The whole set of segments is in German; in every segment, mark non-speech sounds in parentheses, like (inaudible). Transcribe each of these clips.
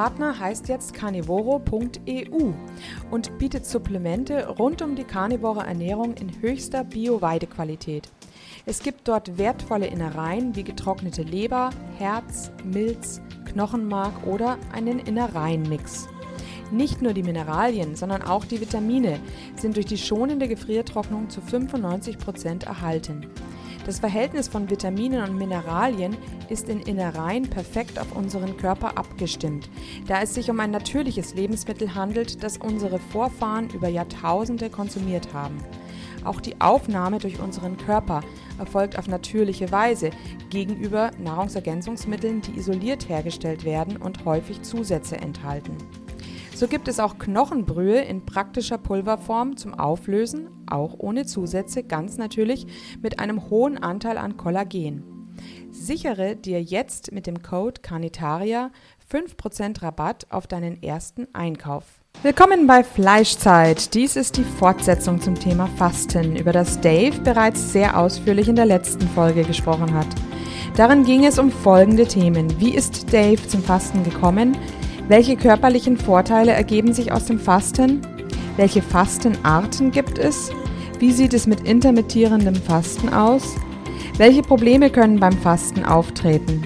Partner heißt jetzt carnivoro.eu und bietet Supplemente rund um die karnivore Ernährung in höchster Bio-Weidequalität. Es gibt dort wertvolle Innereien wie getrocknete Leber, Herz, Milz, Knochenmark oder einen Innereienmix. Nicht nur die Mineralien, sondern auch die Vitamine sind durch die schonende Gefriertrocknung zu 95 Prozent erhalten. Das Verhältnis von Vitaminen und Mineralien ist in Innereien perfekt auf unseren Körper abgestimmt, da es sich um ein natürliches Lebensmittel handelt, das unsere Vorfahren über Jahrtausende konsumiert haben. Auch die Aufnahme durch unseren Körper erfolgt auf natürliche Weise gegenüber Nahrungsergänzungsmitteln, die isoliert hergestellt werden und häufig Zusätze enthalten. So gibt es auch Knochenbrühe in praktischer Pulverform zum Auflösen, auch ohne Zusätze, ganz natürlich mit einem hohen Anteil an Kollagen. Sichere dir jetzt mit dem Code Carnitaria 5% Rabatt auf deinen ersten Einkauf. Willkommen bei Fleischzeit. Dies ist die Fortsetzung zum Thema Fasten, über das Dave bereits sehr ausführlich in der letzten Folge gesprochen hat. Darin ging es um folgende Themen. Wie ist Dave zum Fasten gekommen? Welche körperlichen Vorteile ergeben sich aus dem Fasten? Welche Fastenarten gibt es? Wie sieht es mit intermittierendem Fasten aus? Welche Probleme können beim Fasten auftreten?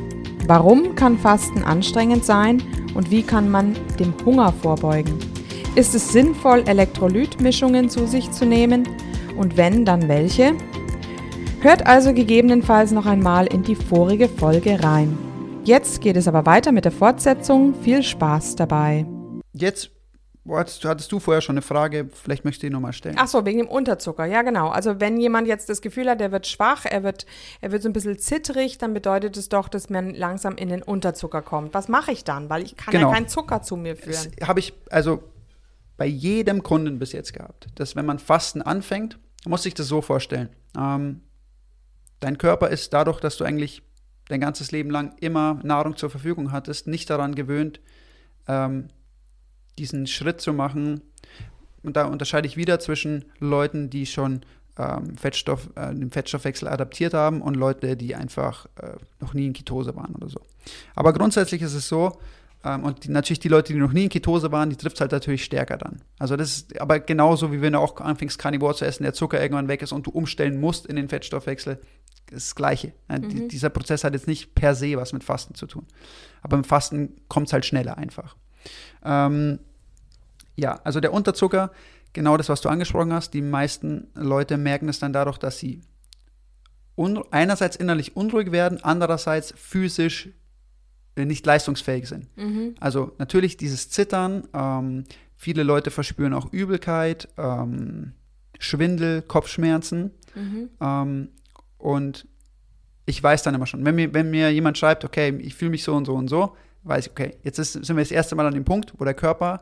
Warum kann Fasten anstrengend sein und wie kann man dem Hunger vorbeugen? Ist es sinnvoll, Elektrolytmischungen zu sich zu nehmen? Und wenn, dann welche? Hört also gegebenenfalls noch einmal in die vorige Folge rein. Jetzt geht es aber weiter mit der Fortsetzung. Viel Spaß dabei. Jetzt hattest, hattest du vorher schon eine Frage, vielleicht möchtest du die nochmal stellen. Ach so, wegen dem Unterzucker. Ja, genau. Also wenn jemand jetzt das Gefühl hat, er wird schwach, er wird, er wird so ein bisschen zittrig, dann bedeutet es doch, dass man langsam in den Unterzucker kommt. Was mache ich dann? Weil ich kann Genau. ja keinen Zucker zu mir führen. Habe ich also bei jedem Kunden bis jetzt gehabt, dass wenn man Fasten anfängt, muss sich das so vorstellen. Ähm, dein Körper ist dadurch, dass du eigentlich dein ganzes Leben lang immer Nahrung zur Verfügung hattest, nicht daran gewöhnt, ähm, diesen Schritt zu machen. Und da unterscheide ich wieder zwischen Leuten, die schon ähm, Fettstoff, äh, den Fettstoffwechsel adaptiert haben und Leute, die einfach äh, noch nie in Ketose waren oder so. Aber grundsätzlich ist es so, ähm, und die, natürlich die Leute, die noch nie in Ketose waren, die trifft es halt natürlich stärker dann. Also das ist aber genauso, wie wenn du auch anfängst, Carnivore zu essen, der Zucker irgendwann weg ist und du umstellen musst in den Fettstoffwechsel, ist das Gleiche. Ja, die, dieser Prozess hat jetzt nicht per se was mit Fasten zu tun. Aber im Fasten kommt es halt schneller einfach. Ähm, ja, also der Unterzucker, genau das, was du angesprochen hast, die meisten Leute merken es dann dadurch, dass sie einerseits innerlich unruhig werden, andererseits physisch äh, nicht leistungsfähig sind. Also natürlich dieses Zittern, ähm, viele Leute verspüren auch Übelkeit, ähm, Schwindel, Kopfschmerzen. Ähm, und ich weiß dann immer schon, wenn mir, wenn mir jemand schreibt, okay, ich fühle mich so und so und so, weiß ich, okay, jetzt ist, sind wir das erste Mal an dem Punkt, wo der Körper,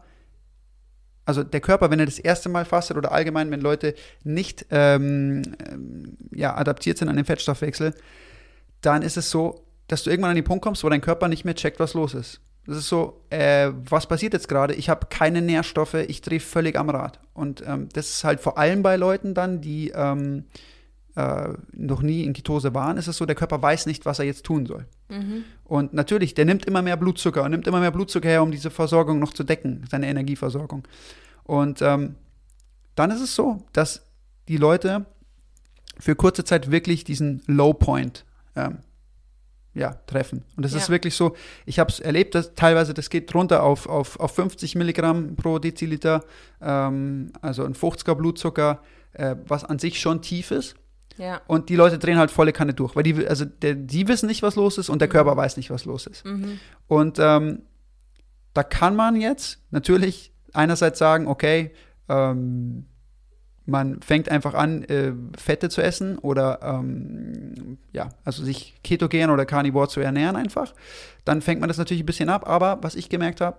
also der Körper, wenn er das erste Mal fastet oder allgemein, wenn Leute nicht ähm, ähm, ja, adaptiert sind an den Fettstoffwechsel, dann ist es so, dass du irgendwann an den Punkt kommst, wo dein Körper nicht mehr checkt, was los ist. Das ist so, äh, was passiert jetzt gerade? Ich habe keine Nährstoffe, ich drehe völlig am Rad. Und ähm, das ist halt vor allem bei Leuten dann, die ähm, äh, noch nie in Ketose waren, ist es so, der Körper weiß nicht, was er jetzt tun soll. Und natürlich, der nimmt immer mehr Blutzucker und nimmt immer mehr Blutzucker her, um diese Versorgung noch zu decken, seine Energieversorgung. Und ähm, dann ist es so, dass die Leute für kurze Zeit wirklich diesen Low Point ähm, ja, treffen. Und das Ja. ist wirklich so, ich habe es erlebt, dass teilweise das geht runter auf, auf, auf 50 Milligramm pro Deziliter, ähm, also ein 50er Blutzucker, äh, was an sich schon tief ist. Ja. Und die Leute drehen halt volle Kanne durch, weil die, also der, die wissen nicht, was los ist und der Körper weiß nicht, was los ist. Und ähm, da kann man jetzt natürlich einerseits sagen, okay, ähm, man fängt einfach an, äh, Fette zu essen oder ähm, ja, also sich ketogen oder Carnivore zu ernähren einfach. Dann fängt man das natürlich ein bisschen ab. Aber was ich gemerkt habe,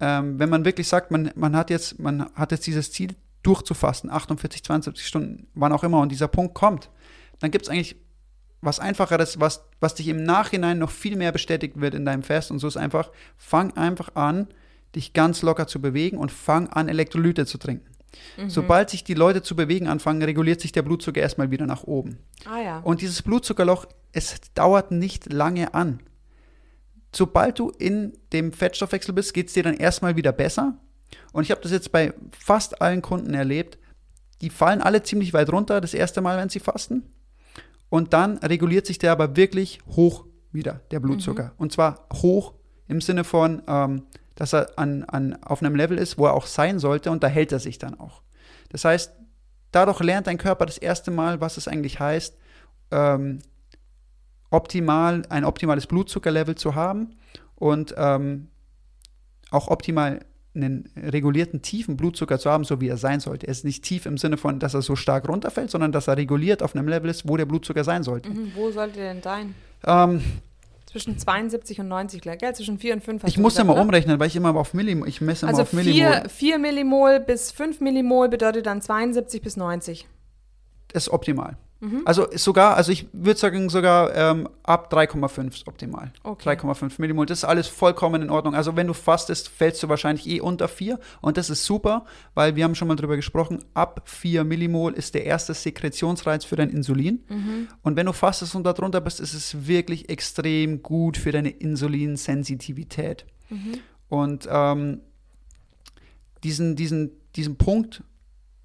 ähm, wenn man wirklich sagt, man, man hat jetzt, man hat jetzt dieses Ziel durchzufasten, 48, 72 Stunden, wann auch immer, und dieser Punkt kommt, dann gibt es eigentlich was Einfacheres, was, was dich im Nachhinein noch viel mehr bestätigt wird in deinem Fest. Und so ist einfach, fang einfach an, dich ganz locker zu bewegen und fang an, Elektrolyte zu trinken. Mhm. Sobald sich die Leute zu bewegen anfangen, reguliert sich der Blutzucker erstmal wieder nach oben. Ah ja. Und dieses Blutzuckerloch, es dauert nicht lange an. Sobald du in dem Fettstoffwechsel bist, geht es dir dann erstmal wieder besser. Und ich habe das jetzt bei fast allen Kunden erlebt. Die fallen alle ziemlich weit runter, das erste Mal, wenn sie fasten. Und dann reguliert sich der aber wirklich hoch wieder, der Blutzucker. Und zwar hoch im Sinne von, ähm, dass er an, an, auf einem Level ist, wo er auch sein sollte und da hält er sich dann auch. Das heißt, dadurch lernt dein Körper das erste Mal, was es eigentlich heißt, ähm, optimal, ein optimales Blutzuckerlevel zu haben und ähm, auch optimal einen regulierten tiefen Blutzucker zu haben, so wie er sein sollte. Er ist nicht tief im Sinne von, dass er so stark runterfällt, sondern dass er reguliert auf einem Level ist, wo der Blutzucker sein sollte. Mhm, wo sollte der denn sein? Ähm, Zwischen 72 und 90, gell? Zwischen 4 und 5. hast ich muss gesagt, immer oder? umrechnen, weil ich immer auf Millimol, ich messe immer Also auf Millimol. 4, 4 Millimol bis 5 Millimol bedeutet dann 72 bis 90. ist optimal. Mhm. Also sogar, also ich würde sagen, sogar ähm, ab 3,5 ist optimal. Okay. 3,5 Millimol, das ist alles vollkommen in Ordnung. Also wenn du fastest, fällst du wahrscheinlich eh unter 4 und das ist super, weil wir haben schon mal drüber gesprochen, ab 4 Millimol ist der erste Sekretionsreiz für dein Insulin. Mhm. Und wenn du fastest und darunter bist, ist es wirklich extrem gut für deine Insulinsensitivität. Mhm. Und ähm, diesen, diesen, diesen Punkt,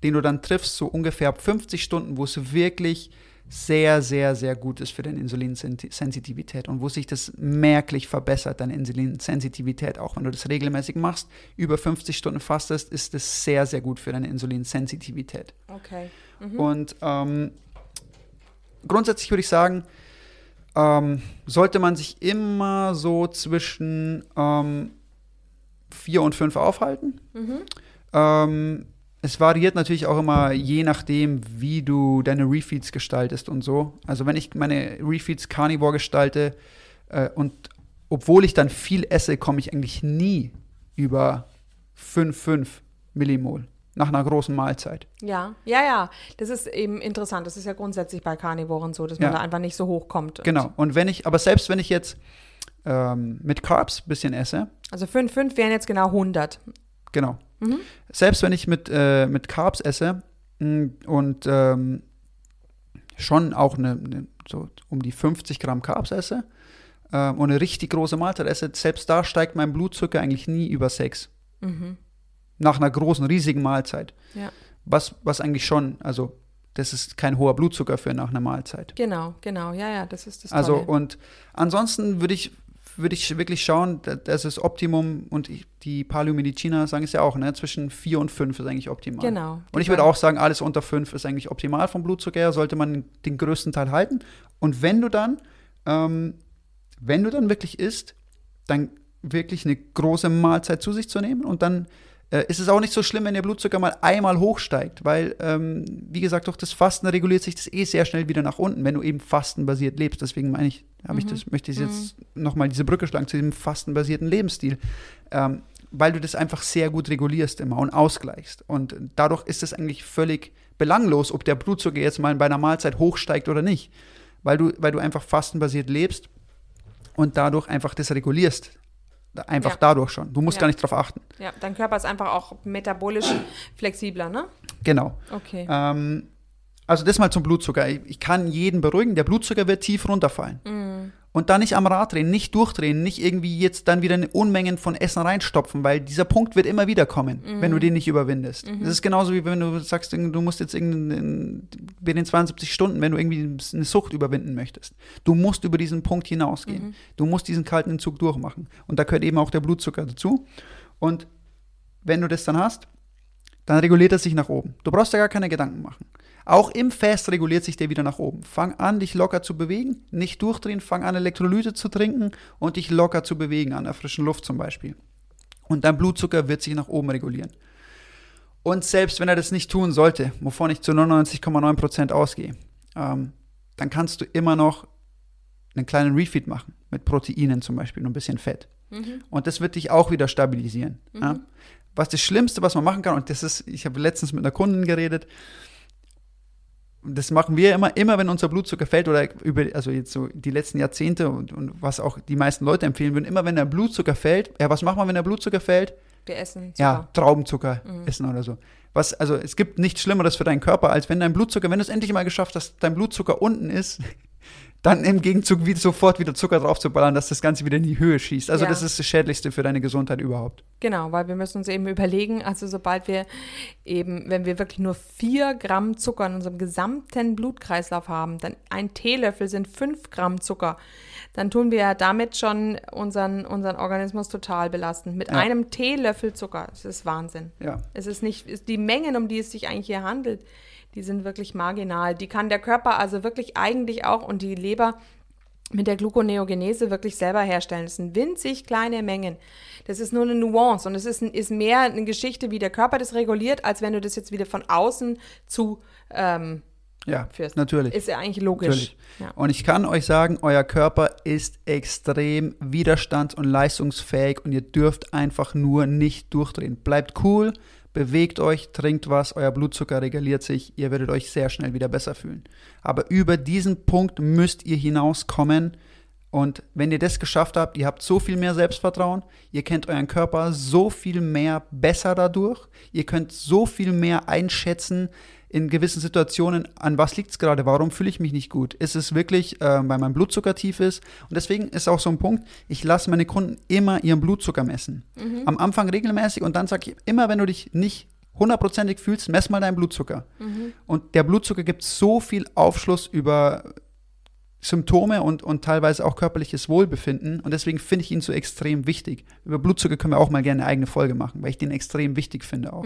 den du dann triffst, so ungefähr ab 50 Stunden, wo es wirklich sehr, sehr, sehr gut ist für deine Insulinsensitivität und wo sich das merklich verbessert, deine Insulinsensitivität. Auch wenn du das regelmäßig machst, über 50 Stunden fastest, ist es sehr, sehr gut für deine Insulinsensitivität. Okay. Mhm. Und ähm, grundsätzlich würde ich sagen, ähm, sollte man sich immer so zwischen ähm, vier und fünf aufhalten. Mhm. Ähm, es variiert natürlich auch immer je nachdem, wie du deine Refeeds gestaltest und so. Also wenn ich meine Refeeds Carnivore gestalte äh, und obwohl ich dann viel esse, komme ich eigentlich nie über 5,5 Millimol nach einer großen Mahlzeit. Ja, ja, ja. Das ist eben interessant. Das ist ja grundsätzlich bei Carnivoren so, dass man Ja. da einfach nicht so hoch kommt. Genau. Und wenn ich, aber selbst wenn ich jetzt ähm, mit Carbs ein bisschen esse, Also 5, 5 wären jetzt genau 100. genau. Mhm. Selbst wenn ich mit, äh, mit Carbs esse mh, und ähm, schon auch eine, eine, so um die 50 Gramm Carbs esse ähm, und eine richtig große Mahlzeit esse, selbst da steigt mein Blutzucker eigentlich nie über 6. Mhm. Nach einer großen, riesigen Mahlzeit. Ja. Was, was eigentlich schon, also das ist kein hoher Blutzucker für nach einer Mahlzeit. Genau, genau. Ja, ja, das ist das Also Tolle. und ansonsten würde ich würde ich wirklich schauen, da- das ist Optimum und ich, die Paläomediziner sagen es ja auch, ne, zwischen 4 und 5 ist eigentlich optimal. Genau. Und ich würde auch sagen, alles unter 5 ist eigentlich optimal vom Blutzucker her, sollte man den größten Teil halten. Und wenn du dann, ähm, wenn du dann wirklich isst, dann wirklich eine große Mahlzeit zu sich zu nehmen und dann äh, ist es auch nicht so schlimm, wenn der Blutzucker mal einmal hochsteigt, weil, ähm, wie gesagt, durch das Fasten reguliert sich das eh sehr schnell wieder nach unten, wenn du eben fastenbasiert lebst. Deswegen meine ich, habe ich das, möchte ich jetzt nochmal diese Brücke schlagen zu diesem fastenbasierten Lebensstil. Ähm, weil du das einfach sehr gut regulierst immer und ausgleichst. Und dadurch ist es eigentlich völlig belanglos, ob der Blutzucker jetzt mal bei einer Mahlzeit hochsteigt oder nicht. Weil du, weil du einfach fastenbasiert lebst und dadurch einfach das regulierst. Einfach Ja. dadurch schon. Du musst Ja. gar nicht drauf achten. Ja, dein Körper ist einfach auch metabolisch flexibler, ne? Genau. Okay. Ähm, also das mal zum Blutzucker. Ich, ich kann jeden beruhigen, der Blutzucker wird tief runterfallen. Mm. Und dann nicht am Rad drehen, nicht durchdrehen, nicht irgendwie jetzt dann wieder eine Unmengen von Essen reinstopfen, weil dieser Punkt wird immer wieder kommen, wenn du den nicht überwindest. Das ist genauso wie wenn du sagst, du musst jetzt irgendein, bei den 72 Stunden, wenn du irgendwie eine Sucht überwinden möchtest. Du musst über diesen Punkt hinausgehen. Du musst diesen kalten Entzug durchmachen. Und da gehört eben auch der Blutzucker dazu. Und wenn du das dann hast, dann reguliert er sich nach oben. Du brauchst da gar keine Gedanken machen. Auch im Fest reguliert sich der wieder nach oben. Fang an, dich locker zu bewegen, nicht durchdrehen, fang an, Elektrolyte zu trinken und dich locker zu bewegen, an der frischen Luft zum Beispiel. Und dein Blutzucker wird sich nach oben regulieren. Und selbst wenn er das nicht tun sollte, wovon ich zu 99,9% ausgehe, ähm, dann kannst du immer noch einen kleinen Refeed machen, mit Proteinen zum Beispiel und ein bisschen Fett. Mhm. Und das wird dich auch wieder stabilisieren. Ja? Was das Schlimmste, was man machen kann, und das ist, ich habe letztens mit einer Kundin geredet, das machen wir immer, immer wenn unser Blutzucker fällt oder über, also jetzt so die letzten Jahrzehnte und, und was auch die meisten Leute empfehlen würden, immer wenn der Blutzucker fällt, ja, was macht man, wenn der Blutzucker fällt? Wir essen Zucker. Ja, Traubenzucker essen oder so. Was, also es gibt nichts Schlimmeres für deinen Körper, als wenn dein Blutzucker, wenn du es endlich mal geschafft hast, dein Blutzucker unten ist, dann im Gegenzug wieder sofort wieder Zucker draufzuballern, dass das Ganze wieder in die Höhe schießt. Also Ja. das ist das Schädlichste für deine Gesundheit überhaupt. Genau, weil wir müssen uns eben überlegen, also sobald wir eben, wenn wir wirklich nur vier Gramm Zucker in unserem gesamten Blutkreislauf haben, dann ein Teelöffel sind fünf Gramm Zucker, dann tun wir ja damit schon unseren, unseren Organismus total belasten. Mit Ja. einem Teelöffel Zucker, das ist Wahnsinn. Ja. Es ist nicht, ist die Mengen, um die es sich eigentlich hier handelt, die sind wirklich marginal. Die kann der Körper also wirklich eigentlich auch und die Leber mit der Gluconeogenese wirklich selber herstellen. Das sind winzig kleine Mengen. Das ist nur eine Nuance und es ist, ist mehr eine Geschichte, wie der Körper das reguliert, als wenn du das jetzt wieder von außen zu ähm, Ja, führst. natürlich. Ist ja eigentlich logisch. Ja. Und ich kann euch sagen, euer Körper ist extrem widerstands- und leistungsfähig und ihr dürft einfach nur nicht durchdrehen. Bleibt cool, bewegt euch, trinkt was, euer Blutzucker reguliert sich, ihr werdet euch sehr schnell wieder besser fühlen. Aber über diesen Punkt müsst ihr hinauskommen. Und wenn ihr das geschafft habt, ihr habt so viel mehr Selbstvertrauen, ihr kennt euren Körper so viel mehr besser dadurch, ihr könnt so viel mehr einschätzen in gewissen Situationen, an was liegt es gerade, warum fühle ich mich nicht gut? Ist es wirklich, äh, weil mein Blutzucker tief ist? Und deswegen ist auch so ein Punkt, ich lasse meine Kunden immer ihren Blutzucker messen. Am Anfang regelmäßig und dann sage ich immer, wenn du dich nicht hundertprozentig fühlst, mess mal deinen Blutzucker. Und der Blutzucker gibt so viel Aufschluss über Symptome und, und teilweise auch körperliches Wohlbefinden. Und deswegen finde ich ihn so extrem wichtig. Über Blutzucker können wir auch mal gerne eine eigene Folge machen, weil ich den extrem wichtig finde auch.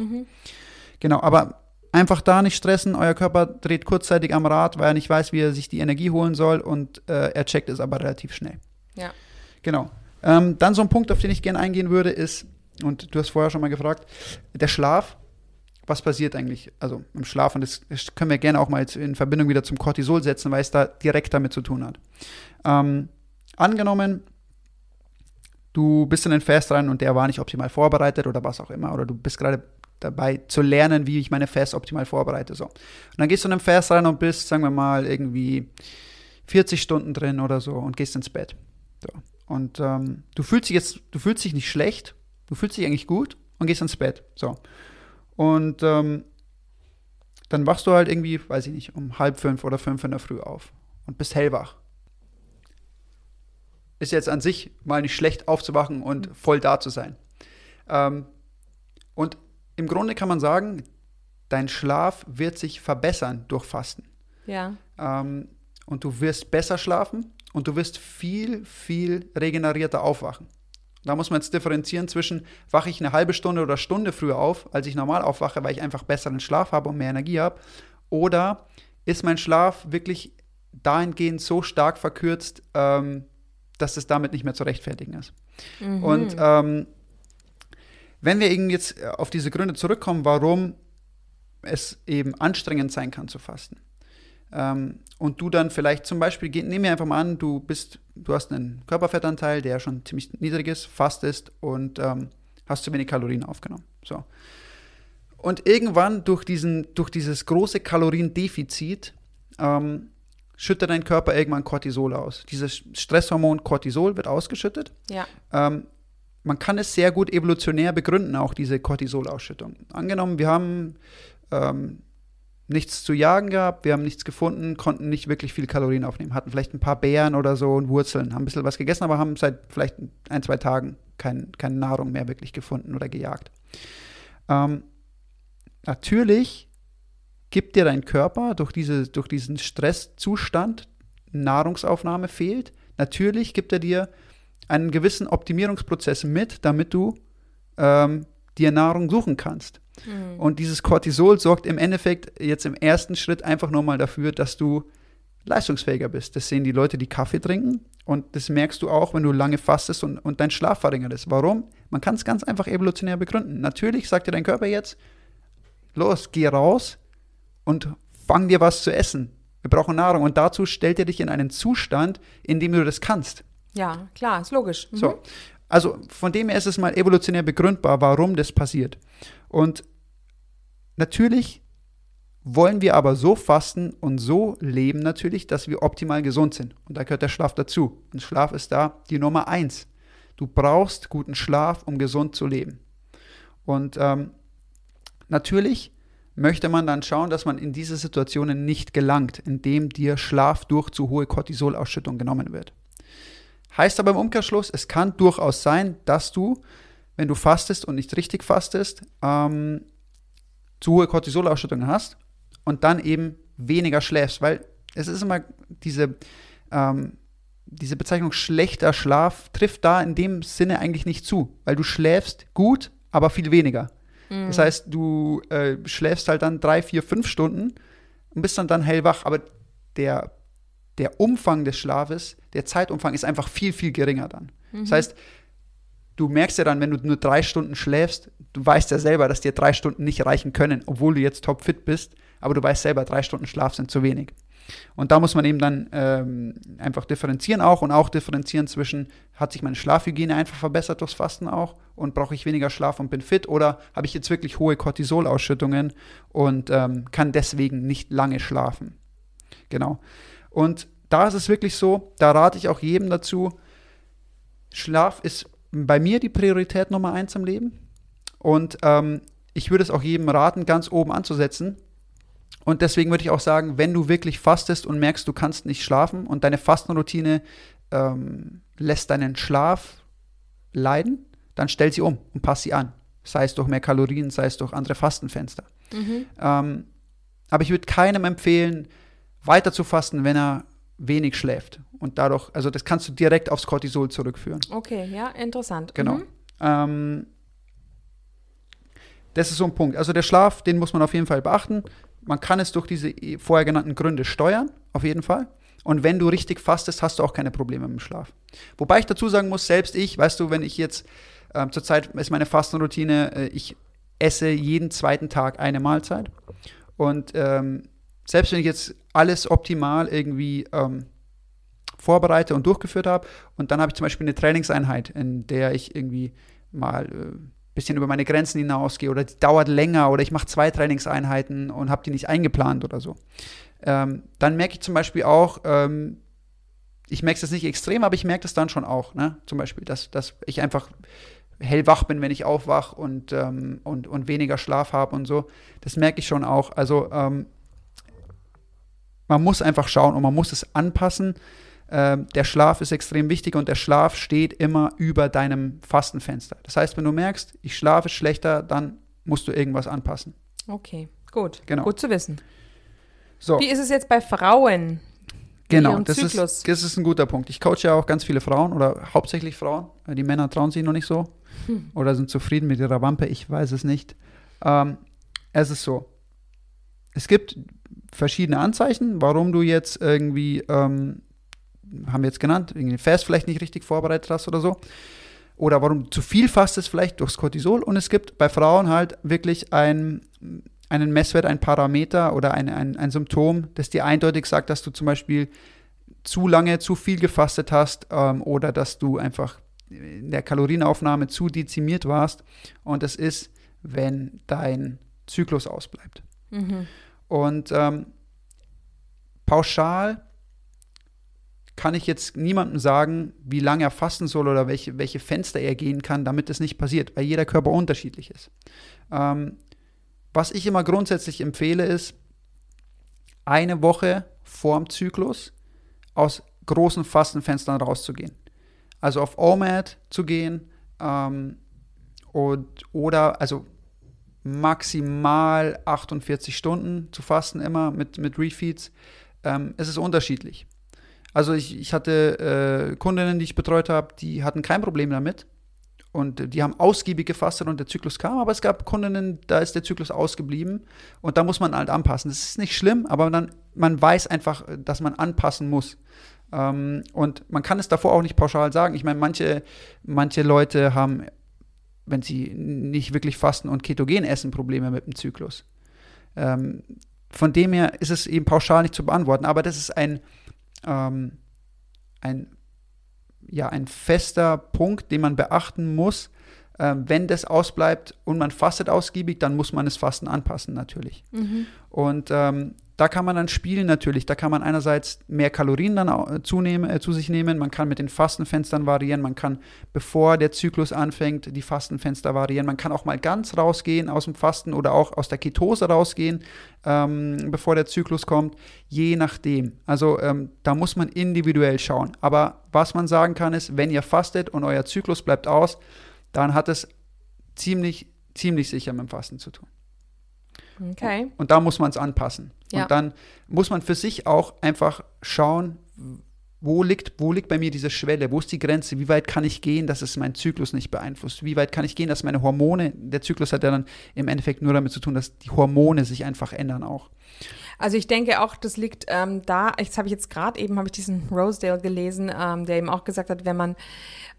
Genau, aber einfach da nicht stressen. Euer Körper dreht kurzzeitig am Rad, weil er nicht weiß, wie er sich die Energie holen soll und äh, er checkt es aber relativ schnell. Ja. Genau. Ähm, dann so ein Punkt, auf den ich gerne eingehen würde, ist, und du hast vorher schon mal gefragt, der Schlaf. Was passiert eigentlich? Also im Schlaf, und das, können wir gerne auch mal jetzt in Verbindung wieder zum Cortisol setzen, weil es da direkt damit zu tun hat. Ähm, angenommen, du bist in den Fast rein und der war nicht optimal vorbereitet oder was auch immer, oder du bist gerade dabei zu lernen, wie ich meine Fast optimal vorbereite. So. Und dann gehst du in den Fast rein und bist, sagen wir mal, irgendwie 40 Stunden drin oder so und gehst ins Bett. So. Und ähm, du fühlst dich jetzt, du fühlst dich nicht schlecht, du fühlst dich eigentlich gut und gehst ins Bett. So. Und ähm, dann wachst du halt irgendwie, weiß ich nicht, um halb fünf oder fünf in der Früh auf und bist hellwach. Ist jetzt an sich mal nicht schlecht aufzuwachen und voll da zu sein. Ähm, und im Grunde kann man sagen, dein Schlaf wird sich verbessern durch Fasten. Ja. Ähm, und du wirst besser schlafen und du wirst viel, viel regenerierter aufwachen. Da muss man jetzt differenzieren zwischen, wache ich eine halbe Stunde oder Stunde früher auf, als ich normal aufwache, weil ich einfach besseren Schlaf habe und mehr Energie habe, oder ist mein Schlaf wirklich dahingehend so stark verkürzt, ähm, dass es damit nicht mehr zu rechtfertigen ist. Und ähm, wenn wir eben jetzt auf diese Gründe zurückkommen, warum es eben anstrengend sein kann zu fasten, ähm, und du dann vielleicht zum Beispiel, nehmen wir einfach mal an, du bist, du hast einen Körperfettanteil, der schon ziemlich niedrig ist, fastest und ähm, hast zu wenig Kalorien aufgenommen. So. Und irgendwann durch, diesen, durch dieses große Kaloriendefizit ähm, schüttet dein Körper irgendwann Cortisol aus. Dieses Stresshormon Cortisol wird ausgeschüttet. Ja. Ähm, man kann es sehr gut evolutionär begründen, auch diese Cortisolausschüttung. Angenommen, wir haben ähm, nichts zu jagen gehabt, wir haben nichts gefunden, konnten nicht wirklich viel Kalorien aufnehmen, hatten vielleicht ein paar Beeren oder so und Wurzeln, haben ein bisschen was gegessen, aber haben seit vielleicht ein, zwei Tagen kein, keine Nahrung mehr wirklich gefunden oder gejagt. Ähm, natürlich gibt dir dein Körper durch, diese, durch diesen Stresszustand, Nahrungsaufnahme fehlt, natürlich gibt er dir einen gewissen Optimierungsprozess mit, damit du ähm, dir Nahrung suchen kannst. Und dieses Cortisol sorgt im Endeffekt jetzt im ersten Schritt einfach nur mal dafür, dass du leistungsfähiger bist. Das sehen die Leute, die Kaffee trinken. Und das merkst du auch, wenn du lange fastest und, und dein Schlaf verringert ist. Warum? Man kann es ganz einfach evolutionär begründen. Natürlich sagt dir dein Körper jetzt, los, geh raus und fang dir was zu essen. Wir brauchen Nahrung. Und dazu stellt er dich in einen Zustand, in dem du das kannst. Ja, klar, ist logisch. Mhm. So. Also von dem her ist es mal evolutionär begründbar, warum das passiert. Und natürlich wollen wir aber so fasten und so leben natürlich, dass wir optimal gesund sind. Und da gehört der Schlaf dazu. Und Schlaf ist da die Nummer eins. Du brauchst guten Schlaf, um gesund zu leben. Und ähm, natürlich möchte man dann schauen, dass man in diese Situationen nicht gelangt, indem dir Schlaf durch zu hohe Cortisolausschüttung genommen wird. Heißt aber im Umkehrschluss, es kann durchaus sein, dass du, wenn du fastest und nicht richtig fastest, ähm, zu hohe Cortisolausschüttungen hast und dann eben weniger schläfst, weil es ist immer diese, ähm, diese Bezeichnung schlechter Schlaf trifft da in dem Sinne eigentlich nicht zu, weil du schläfst gut, aber viel weniger. Mhm. Das heißt, du äh, schläfst halt dann drei, vier, fünf Stunden und bist dann, dann hellwach, aber der, der Umfang des Schlafes, der Zeitumfang ist einfach viel, viel geringer dann. Mhm. Das heißt, du merkst ja dann, wenn du nur drei Stunden schläfst, du weißt ja selber, dass dir drei Stunden nicht reichen können, obwohl du jetzt topfit bist, aber du weißt selber, drei Stunden Schlaf sind zu wenig. Und da muss man eben dann ähm, einfach differenzieren auch und auch differenzieren zwischen, hat sich meine Schlafhygiene einfach verbessert durchs Fasten auch und brauche ich weniger Schlaf und bin fit oder habe ich jetzt wirklich hohe Cortisolausschüttungen und ähm, kann deswegen nicht lange schlafen. Genau. Und da ist es wirklich so, da rate ich auch jedem dazu, Schlaf ist bei mir die Priorität Nummer eins im Leben. Und ähm, ich würde es auch jedem raten, ganz oben anzusetzen, und deswegen würde ich auch sagen, wenn du wirklich fastest und merkst, du kannst nicht schlafen und deine Fastenroutine ähm, lässt deinen Schlaf leiden, dann stell sie um und pass sie an. Sei es durch mehr Kalorien, sei es durch andere Fastenfenster. Mhm. Ähm, aber ich würde keinem empfehlen, weiter zu fasten, wenn er wenig schläft. Und dadurch, also das kannst du direkt aufs Cortisol zurückführen. Okay, ja, interessant. Genau. Mhm. Ähm, das ist so ein Punkt. Also der Schlaf, den muss man auf jeden Fall beachten. Man kann es durch diese vorher genannten Gründe steuern, auf jeden Fall. Und wenn du richtig fastest, hast du auch keine Probleme mit dem Schlaf. Wobei ich dazu sagen muss, selbst ich, weißt du, wenn ich jetzt ähm, zurzeit ist meine Fastenroutine, äh, ich esse jeden zweiten Tag eine Mahlzeit. Und ähm, selbst wenn ich jetzt alles optimal irgendwie ähm, vorbereite und durchgeführt habe, und dann habe ich zum Beispiel eine Trainingseinheit, in der ich irgendwie mal äh, bisschen über meine Grenzen hinausgehe oder die dauert länger oder ich mache zwei Trainingseinheiten und habe die nicht eingeplant oder so. Ähm, dann merke ich zum Beispiel auch, ähm, ich merke es nicht extrem, aber ich merke das dann schon auch, ne? Zum Beispiel, dass, dass ich einfach hellwach bin, wenn ich aufwach und, ähm, und, und weniger Schlaf habe und so. Das merke ich schon auch. Also ähm, man muss einfach schauen und man muss es anpassen. Ähm, der Schlaf ist extrem wichtig und der Schlaf steht immer über deinem Fastenfenster. Das heißt, wenn du merkst, ich schlafe schlechter, dann musst du irgendwas anpassen. Okay, gut. Genau. Gut zu wissen. So. Wie ist es jetzt bei Frauen? Genau, das ist, das ist ein guter Punkt. Ich coache ja auch ganz viele Frauen oder hauptsächlich Frauen. Die Männer trauen sich noch nicht so hm. oder sind zufrieden mit ihrer Wampe. Ich weiß es nicht. Ähm, es ist so. Es gibt verschiedene Anzeichen, warum du jetzt irgendwie ähm, haben wir jetzt genannt, irgendwie Fast vielleicht nicht richtig vorbereitet hast oder so. Oder warum du zu viel fastest, vielleicht durchs Cortisol. Und es gibt bei Frauen halt wirklich ein, einen Messwert, ein Parameter oder ein, ein, ein Symptom, das dir eindeutig sagt, dass du zum Beispiel zu lange zu viel gefastet hast ähm, oder dass du einfach in der Kalorienaufnahme zu dezimiert warst. Und das ist, wenn dein Zyklus ausbleibt. Mhm. Und ähm, pauschal kann ich jetzt niemandem sagen, wie lange er fasten soll oder welche, welche Fenster er gehen kann, damit das nicht passiert, weil jeder Körper unterschiedlich ist. Ähm, was ich immer grundsätzlich empfehle, ist, eine Woche vorm Zyklus aus großen Fastenfenstern rauszugehen. Also auf OMAD zu gehen ähm, und, oder also maximal 48 Stunden zu fasten immer mit, mit Refeeds. Ähm, es ist unterschiedlich. Also ich, ich hatte äh, Kundinnen, die ich betreut habe, die hatten kein Problem damit. Und die haben ausgiebig gefastet und der Zyklus kam, aber es gab Kundinnen, da ist der Zyklus ausgeblieben und da muss man halt anpassen. Das ist nicht schlimm, aber dann, man weiß einfach, dass man anpassen muss. Ähm, und man kann es davor auch nicht pauschal sagen. Ich meine, manche, manche Leute haben, wenn sie nicht wirklich fasten und ketogen essen, Probleme mit dem Zyklus. Ähm, von dem her ist es eben pauschal nicht zu beantworten, aber das ist ein, ähm, ein, ja, ein fester Punkt, den man beachten muss, Äh, wenn das ausbleibt und man fastet ausgiebig, dann muss man das Fasten anpassen natürlich. Mhm. Und ähm, da kann man dann spielen natürlich. Da kann man einerseits mehr Kalorien dann zunehmen, äh, zu sich nehmen. Man kann mit den Fastenfenstern variieren. Man kann, bevor der Zyklus anfängt, die Fastenfenster variieren. Man kann auch mal ganz rausgehen aus dem Fasten oder auch aus der Ketose rausgehen, ähm, bevor der Zyklus kommt. Je nachdem. Also ähm, da muss man individuell schauen. Aber was man sagen kann ist, wenn ihr fastet und euer Zyklus bleibt aus, dann hat es ziemlich, ziemlich sicher mit dem Fasten zu tun. Okay. Und da muss man es anpassen. Ja. Und dann muss man für sich auch einfach schauen, wo liegt, wo liegt bei mir diese Schwelle, wo ist die Grenze, wie weit kann ich gehen, dass es meinen Zyklus nicht beeinflusst, wie weit kann ich gehen, dass meine Hormone, der Zyklus hat ja dann im Endeffekt nur damit zu tun, dass die Hormone sich einfach ändern auch. Also ich denke auch, das liegt ähm, da, das habe ich jetzt gerade eben, habe ich diesen Rosedale gelesen, ähm, der eben auch gesagt hat, wenn man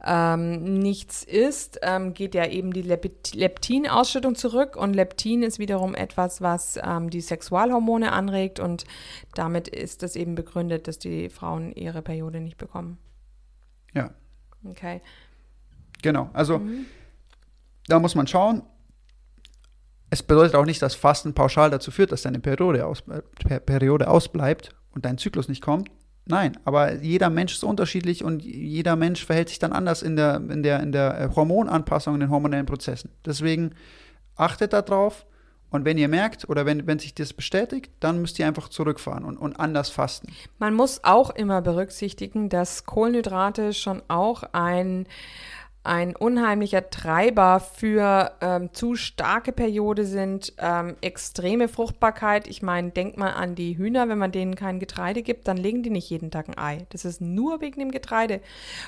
ähm, nichts isst, ähm, geht ja eben die Leptinausschüttung zurück und Leptin ist wiederum etwas, was ähm, die Sexualhormone anregt und damit ist es eben begründet, dass die Frauen ihre Periode nicht bekommen. Ja, Okay. genau. Also Mhm. da muss man schauen. Es bedeutet auch nicht, dass Fasten pauschal dazu führt, dass deine Periode, aus, äh, Per- Periode ausbleibt und dein Zyklus nicht kommt. Nein, aber jeder Mensch ist unterschiedlich und jeder Mensch verhält sich dann anders in der, in der, in der äh, Hormonanpassung, in den hormonellen Prozessen. Deswegen achtet darauf und wenn ihr merkt oder wenn, wenn sich das bestätigt, dann müsst ihr einfach zurückfahren und, und anders fasten. Man muss auch immer berücksichtigen, dass Kohlenhydrate schon auch ein, ein unheimlicher Treiber für ähm, zu starke Periode sind, ähm, extreme Fruchtbarkeit. Ich meine, denkt mal an die Hühner, wenn man denen kein Getreide gibt, dann legen die nicht jeden Tag ein Ei. Das ist nur wegen dem Getreide.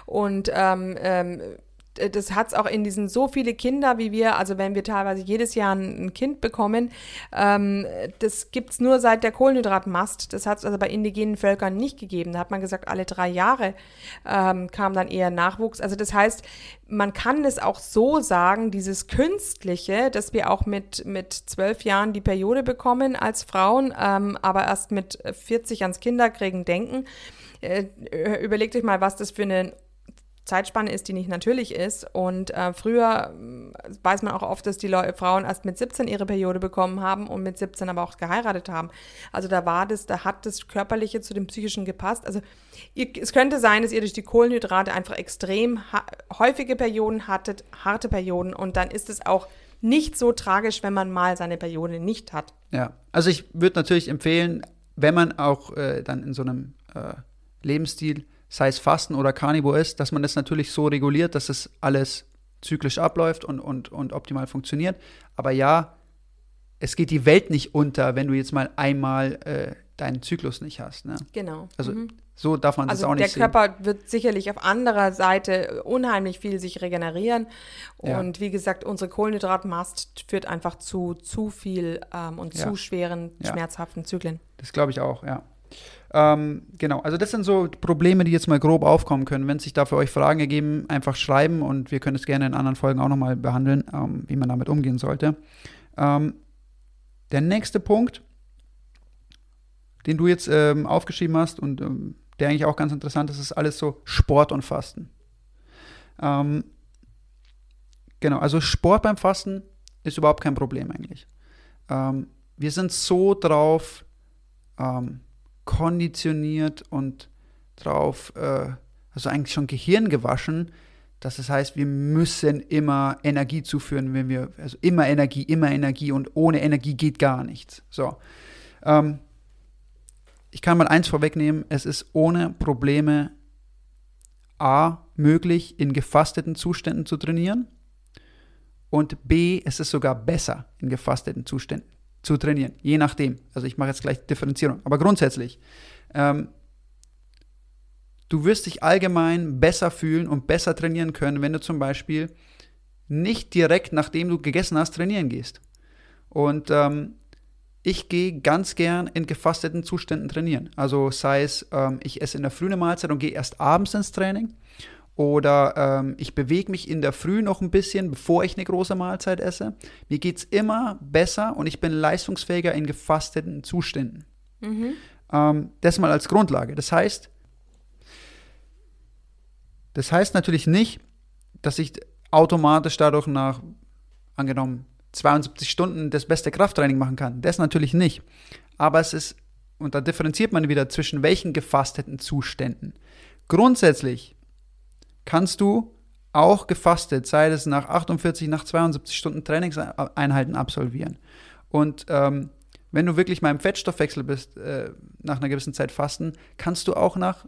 Und ähm, ähm, das hat es auch in diesen so viele Kinder wie wir, also wenn wir teilweise jedes Jahr ein, ein Kind bekommen, ähm, das gibt es nur seit der Kohlenhydratmast. Das hat es also bei indigenen Völkern nicht gegeben. Da hat man gesagt, alle drei Jahre ähm, kam dann eher Nachwuchs. Also das heißt, man kann es auch so sagen, dieses Künstliche, dass wir auch mit, mit zwölf Jahren die Periode bekommen als Frauen, ähm, aber erst mit 40 ans Kinderkriegen denken. Äh, überlegt euch mal, was das für eine Zeitspanne ist, die nicht natürlich ist. Und äh, früher äh, weiß man auch oft, dass die Leu Frauen erst mit 17 ihre Periode bekommen haben und mit 17 aber auch geheiratet haben. Also da war das, da hat das Körperliche zu dem Psychischen gepasst. Also ihr, es könnte sein, dass ihr durch die Kohlenhydrate einfach extrem häufige Perioden hattet, harte Perioden und dann ist es auch nicht so tragisch, wenn man mal seine Periode nicht hat. Ja, also ich würde natürlich empfehlen, wenn man auch äh, dann in so einem äh, Lebensstil sei es Fasten oder Carnivore ist, dass man das natürlich so reguliert, dass es alles zyklisch abläuft und, und, und optimal funktioniert. Aber ja, es geht die Welt nicht unter, wenn du jetzt mal einmal äh, deinen Zyklus nicht hast. Ne? Genau. Also mhm. so darf man das also auch nicht der sehen. Körper wird sicherlich auf anderer Seite unheimlich viel sich regenerieren. Ja. Und wie gesagt, unsere Kohlenhydratmast führt einfach zu zu viel ähm, und Ja. zu schweren, Ja. schmerzhaften Zyklen. Das glaube ich auch, ja. Ähm, genau, also das sind so Probleme, die jetzt mal grob aufkommen können. Wenn sich da für euch Fragen ergeben, einfach schreiben und wir können es gerne in anderen Folgen auch nochmal behandeln, ähm, wie man damit umgehen sollte. Ähm, der nächste Punkt, den du jetzt ähm, aufgeschrieben hast und ähm, der eigentlich auch ganz interessant ist, ist alles so Sport und Fasten. Ähm, genau, also Sport beim Fasten ist überhaupt kein Problem eigentlich. Wir sind so drauf ähm, konditioniert und drauf, äh, also eigentlich schon Gehirn gewaschen, dass es heißt, wir müssen immer Energie zuführen, wenn wir, also immer Energie, immer Energie und ohne Energie geht gar nichts. So. Ähm, ich kann mal eins vorwegnehmen, es ist ohne Probleme A möglich, in gefasteten Zuständen zu trainieren und B, es ist sogar besser, in gefasteten Zuständen zu trainieren, je nachdem. Also ich mache jetzt gleich Differenzierung, aber grundsätzlich, ähm, du wirst dich allgemein besser fühlen und besser trainieren können, wenn du zum Beispiel nicht direkt nachdem du gegessen hast trainieren gehst. Und ähm, ich gehe ganz gern in gefasteten Zuständen trainieren. Also sei es, ähm, ich esse in der Früh eine Mahlzeit und gehe erst abends ins Training. Oder ähm, ich bewege mich in der Früh noch ein bisschen, bevor ich eine große Mahlzeit esse. Mir geht es immer besser und ich bin leistungsfähiger in gefasteten Zuständen. Mhm. Ähm, das mal als Grundlage. Das heißt, das heißt natürlich nicht, dass ich automatisch dadurch nach, angenommen, 72 Stunden das beste Krafttraining machen kann. Das natürlich nicht. Aber es ist, und da differenziert man wieder zwischen welchen gefasteten Zuständen. Grundsätzlich kannst du auch gefastet, sei es nach 48, nach 72 Stunden Trainingseinheiten absolvieren. Und ähm, wenn du wirklich mal im Fettstoffwechsel bist, äh, nach einer gewissen Zeit fasten, kannst du auch nach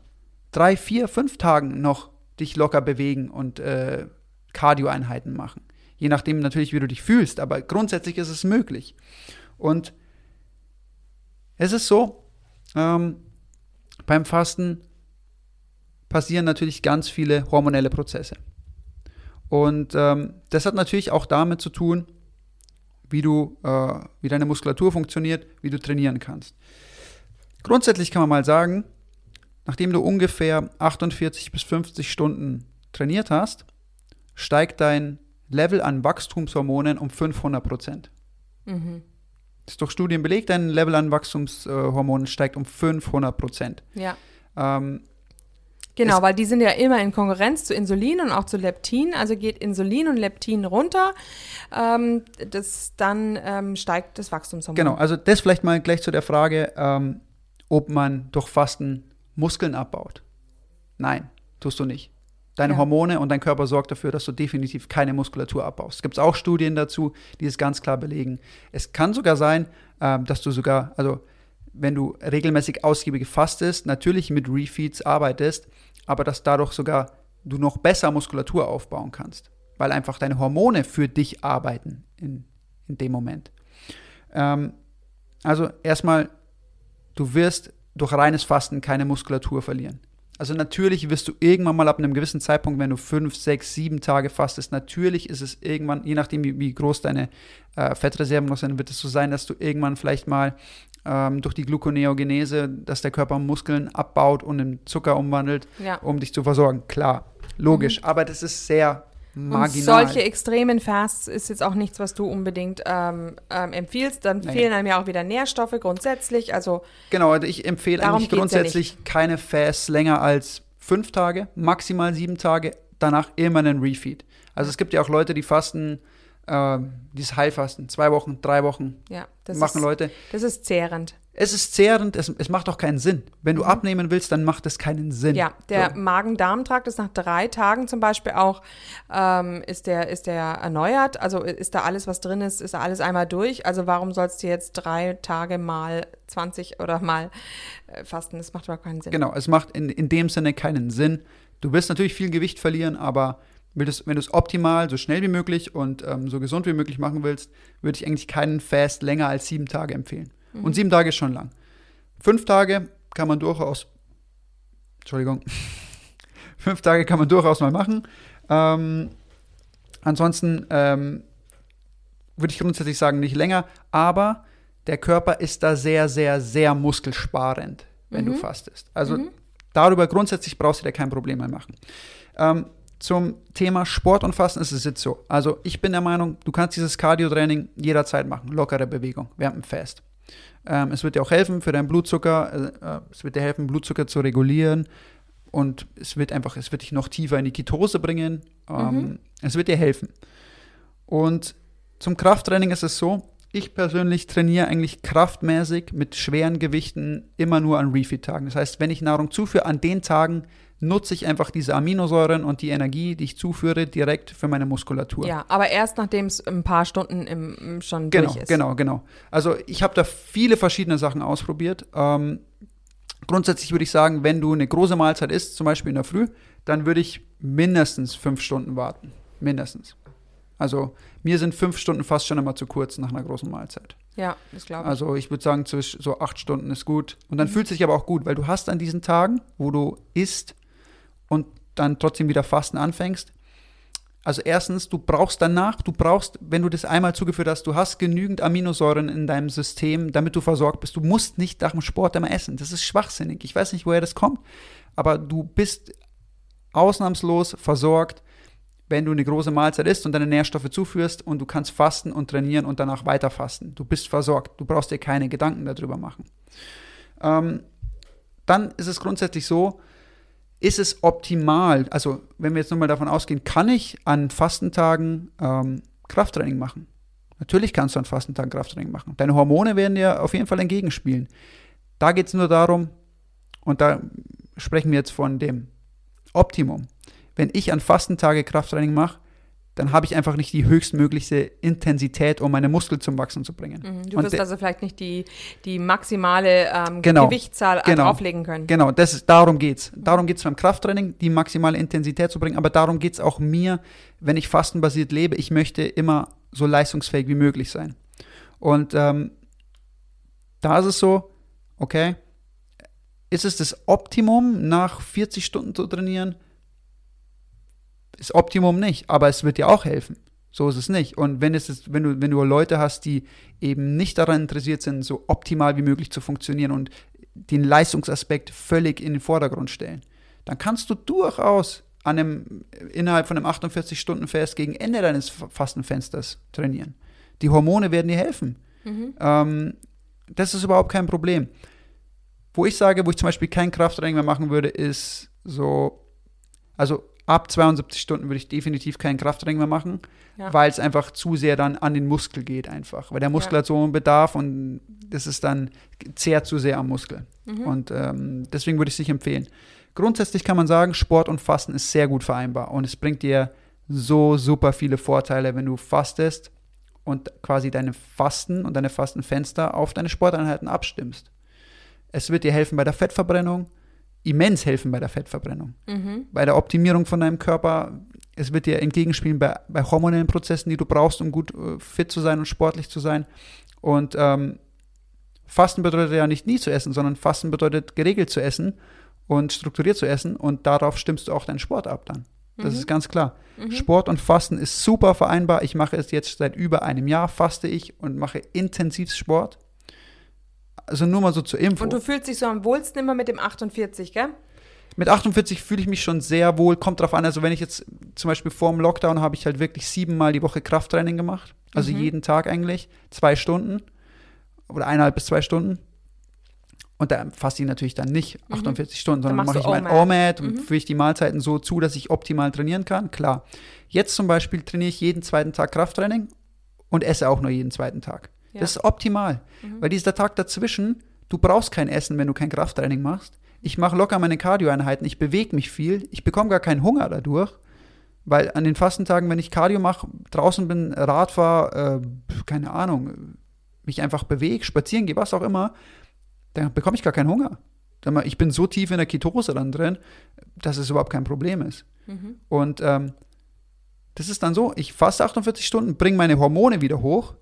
drei, vier, fünf Tagen noch dich locker bewegen und äh, Cardio-Einheiten machen. Je nachdem natürlich, wie du dich fühlst, aber grundsätzlich ist es möglich. Und es ist so, ähm, beim Fasten passieren natürlich ganz viele hormonelle Prozesse. Und ähm, das hat natürlich auch damit zu tun, wie du, äh, wie deine Muskulatur funktioniert, wie du trainieren kannst. Grundsätzlich kann man mal sagen, nachdem du ungefähr 48 bis 50 Stunden trainiert hast, steigt dein Level an Wachstumshormonen um 500 Prozent. Mhm. Ist durch Studien belegt, dein Level an Wachstumshormonen steigt um 500 Prozent. Ja. Ähm, Genau, weil die sind ja immer in Konkurrenz zu Insulin und auch zu Leptin. Also geht Insulin und Leptin runter, ähm, das, dann ähm, steigt das Wachstumshormon. Genau, also das vielleicht mal gleich zu der Frage, ähm, ob man durch Fasten Muskeln abbaut. Nein, tust du nicht. Deine ja. Hormone und dein Körper sorgt dafür, dass du definitiv keine Muskulatur abbaust. Es gibt auch Studien dazu, die es ganz klar belegen. Es kann sogar sein, ähm, dass du sogar, also wenn du regelmäßig ausgiebig fastest, natürlich mit Refeeds arbeitest, aber dass dadurch sogar du noch besser Muskulatur aufbauen kannst, weil einfach deine Hormone für dich arbeiten in, in dem Moment. Ähm, also erstmal, du wirst durch reines Fasten keine Muskulatur verlieren. Also natürlich wirst du irgendwann mal ab einem gewissen Zeitpunkt, wenn du fünf, sechs, sieben Tage fastest, natürlich ist es irgendwann, je nachdem wie, wie groß deine äh, Fettreserven noch sind, wird es so sein, dass du irgendwann vielleicht mal ähm, durch die Gluconeogenese, dass der Körper Muskeln abbaut und in Zucker umwandelt, ja. um dich zu versorgen. Klar, logisch, mhm. aber das ist sehr marginal. Und solche extremen Fasts ist jetzt auch nichts, was du unbedingt ähm, ähm, empfiehlst. Dann Nein. fehlen einem ja auch wieder Nährstoffe grundsätzlich. Also genau, also ich empfehle eigentlich grundsätzlich ja keine Fasts länger als fünf Tage, maximal sieben Tage. Danach immer einen Refeed. Also es gibt ja auch Leute, die fasten äh, dieses Heilfasten, zwei Wochen, drei Wochen ja, machen ist, Leute. Das ist zehrend. Es ist zehrend, es, es macht auch keinen Sinn. Wenn du mhm. abnehmen willst, dann macht es keinen Sinn. Ja, der so. Magen-Darm-Trakt ist nach drei Tagen zum Beispiel auch, ähm, ist, der, ist der erneuert. Also ist da alles, was drin ist, ist da alles einmal durch. Also warum sollst du jetzt drei Tage mal 20 oder mal äh, fasten? Das macht überhaupt keinen Sinn. Genau, es macht in, in dem Sinne keinen Sinn. Du wirst natürlich viel Gewicht verlieren, aber wenn du es optimal, so schnell wie möglich und ähm, so gesund wie möglich machen willst, würde ich eigentlich keinen Fast länger als sieben Tage empfehlen. Mhm. Und sieben Tage ist schon lang. Fünf Tage kann man durchaus, Entschuldigung, (laughs) fünf Tage kann man durchaus mal machen. Ähm, ansonsten ähm, würde ich grundsätzlich sagen, nicht länger, aber der Körper ist da sehr, sehr, sehr muskelsparend, wenn mhm. du fastest. Also mhm. darüber grundsätzlich brauchst du dir kein Problem mehr machen. Ähm, zum Thema Sport und Fasten ist es jetzt so. Also ich bin der Meinung, du kannst dieses Cardio-Training jederzeit machen, lockere Bewegung während dem Fast. Ähm, es wird dir auch helfen für deinen Blutzucker, äh, äh, es wird dir helfen, Blutzucker zu regulieren und es wird einfach, es wird dich noch tiefer in die Ketose bringen. Ähm, mhm. Es wird dir helfen. Und zum Krafttraining ist es so, ich persönlich trainiere eigentlich kraftmäßig mit schweren Gewichten immer nur an Refeed-Tagen. Das heißt, wenn ich Nahrung zuführe, an den Tagen nutze ich einfach diese Aminosäuren und die Energie, die ich zuführe, direkt für meine Muskulatur. Ja, aber erst nachdem es ein paar Stunden im, schon genau, durch ist. Genau, genau. Also ich habe da viele verschiedene Sachen ausprobiert. Ähm, grundsätzlich würde ich sagen, wenn du eine große Mahlzeit isst, zum Beispiel in der Früh, dann würde ich mindestens fünf Stunden warten. Mindestens. Also mir sind fünf Stunden fast schon immer zu kurz nach einer großen Mahlzeit. Ja, das glaube ich. Also ich würde sagen, so acht Stunden ist gut. Und dann mhm. fühlt es sich aber auch gut, weil du hast an diesen Tagen, wo du isst, und dann trotzdem wieder Fasten anfängst. Also erstens, du brauchst danach, du brauchst, wenn du das einmal zugeführt hast, du hast genügend Aminosäuren in deinem System, damit du versorgt bist. Du musst nicht nach dem Sport immer essen. Das ist schwachsinnig. Ich weiß nicht, woher das kommt, aber du bist ausnahmslos versorgt, wenn du eine große Mahlzeit isst und deine Nährstoffe zuführst und du kannst fasten und trainieren und danach weiter fasten. Du bist versorgt. Du brauchst dir keine Gedanken darüber machen. Ähm, dann ist es grundsätzlich so, ist es optimal, also wenn wir jetzt nochmal davon ausgehen, kann ich an Fastentagen ähm, Krafttraining machen? Natürlich kannst du an Fastentagen Krafttraining machen. Deine Hormone werden dir auf jeden Fall entgegenspielen. Da geht es nur darum, und da sprechen wir jetzt von dem Optimum. Wenn ich an Fastentage Krafttraining mache, dann habe ich einfach nicht die höchstmögliche Intensität, um meine Muskeln zum Wachsen zu bringen. Mhm, du wirst also vielleicht nicht die, die maximale ähm, genau, Gewichtszahl genau, drauflegen können. Genau, das ist, darum geht es. Darum geht es beim Krafttraining, die maximale Intensität zu bringen, aber darum geht es auch mir, wenn ich fastenbasiert lebe. Ich möchte immer so leistungsfähig wie möglich sein. Und ähm, da ist es so, okay, ist es das Optimum, nach 40 Stunden zu trainieren? Ist Optimum nicht, aber es wird dir auch helfen. So ist es nicht. Und wenn, es ist, wenn, du, wenn du Leute hast, die eben nicht daran interessiert sind, so optimal wie möglich zu funktionieren und den Leistungsaspekt völlig in den Vordergrund stellen, dann kannst du durchaus an einem, innerhalb von einem 48-Stunden-Fest gegen Ende deines Fastenfensters trainieren. Die Hormone werden dir helfen. Mhm. Ähm, das ist überhaupt kein Problem. Wo ich sage, wo ich zum Beispiel kein Krafttraining mehr machen würde, ist so, also ab 72 Stunden würde ich definitiv keinen Krafttraining mehr machen, ja. weil es einfach zu sehr dann an den Muskel geht einfach. Weil der Muskel ja. hat so einen Bedarf und das ist dann, zehrt zu sehr am Muskel. Mhm. Und ähm, deswegen würde ich es nicht empfehlen. Grundsätzlich kann man sagen, Sport und Fasten ist sehr gut vereinbar und es bringt dir so super viele Vorteile, wenn du fastest und quasi deine Fasten und deine Fastenfenster auf deine Sporteinheiten abstimmst. Es wird dir helfen bei der Fettverbrennung, immens helfen bei der Fettverbrennung. Mhm. Bei der Optimierung von deinem Körper. Es wird dir entgegenspielen bei, bei hormonellen Prozessen, die du brauchst, um gut äh, fit zu sein und sportlich zu sein. Und ähm, Fasten bedeutet ja nicht nie zu essen, sondern Fasten bedeutet geregelt zu essen und strukturiert zu essen und darauf stimmst du auch deinen Sport ab dann. Das mhm. ist ganz klar. Mhm. Sport und Fasten ist super vereinbar. Ich mache es jetzt seit über einem Jahr, faste ich und mache intensiv Sport. Also nur mal so zur Info. Und du fühlst dich so am wohlsten immer mit dem 48, gell? Mit 48 fühle ich mich schon sehr wohl. Kommt drauf an, also wenn ich jetzt zum Beispiel vor dem Lockdown habe ich halt wirklich siebenmal die Woche Krafttraining gemacht. Also mhm. jeden Tag eigentlich. Zwei Stunden. Oder eineinhalb bis zwei Stunden. Und da fasse ich natürlich dann nicht 48 mhm. Stunden, sondern mache ich mein OMAD mhm. und führe ich die Mahlzeiten so zu, dass ich optimal trainieren kann. Klar. Jetzt zum Beispiel trainiere ich jeden zweiten Tag Krafttraining und esse auch nur jeden zweiten Tag. Ja. Das ist optimal. Mhm. Weil dieser Tag dazwischen, du brauchst kein Essen, wenn du kein Krafttraining machst. Ich mache locker meine Cardio-Einheiten, ich bewege mich viel, ich bekomme gar keinen Hunger dadurch. Weil an den Fastentagen, wenn ich Cardio mache, draußen bin, Rad fahre, äh, keine Ahnung, mich einfach bewege, spazieren gehe, was auch immer, dann bekomme ich gar keinen Hunger. Ich bin so tief in der Ketose dann drin, dass es überhaupt kein Problem ist. Mhm. Und ähm, das ist dann so, ich faste 48 Stunden, bringe meine Hormone wieder hoch,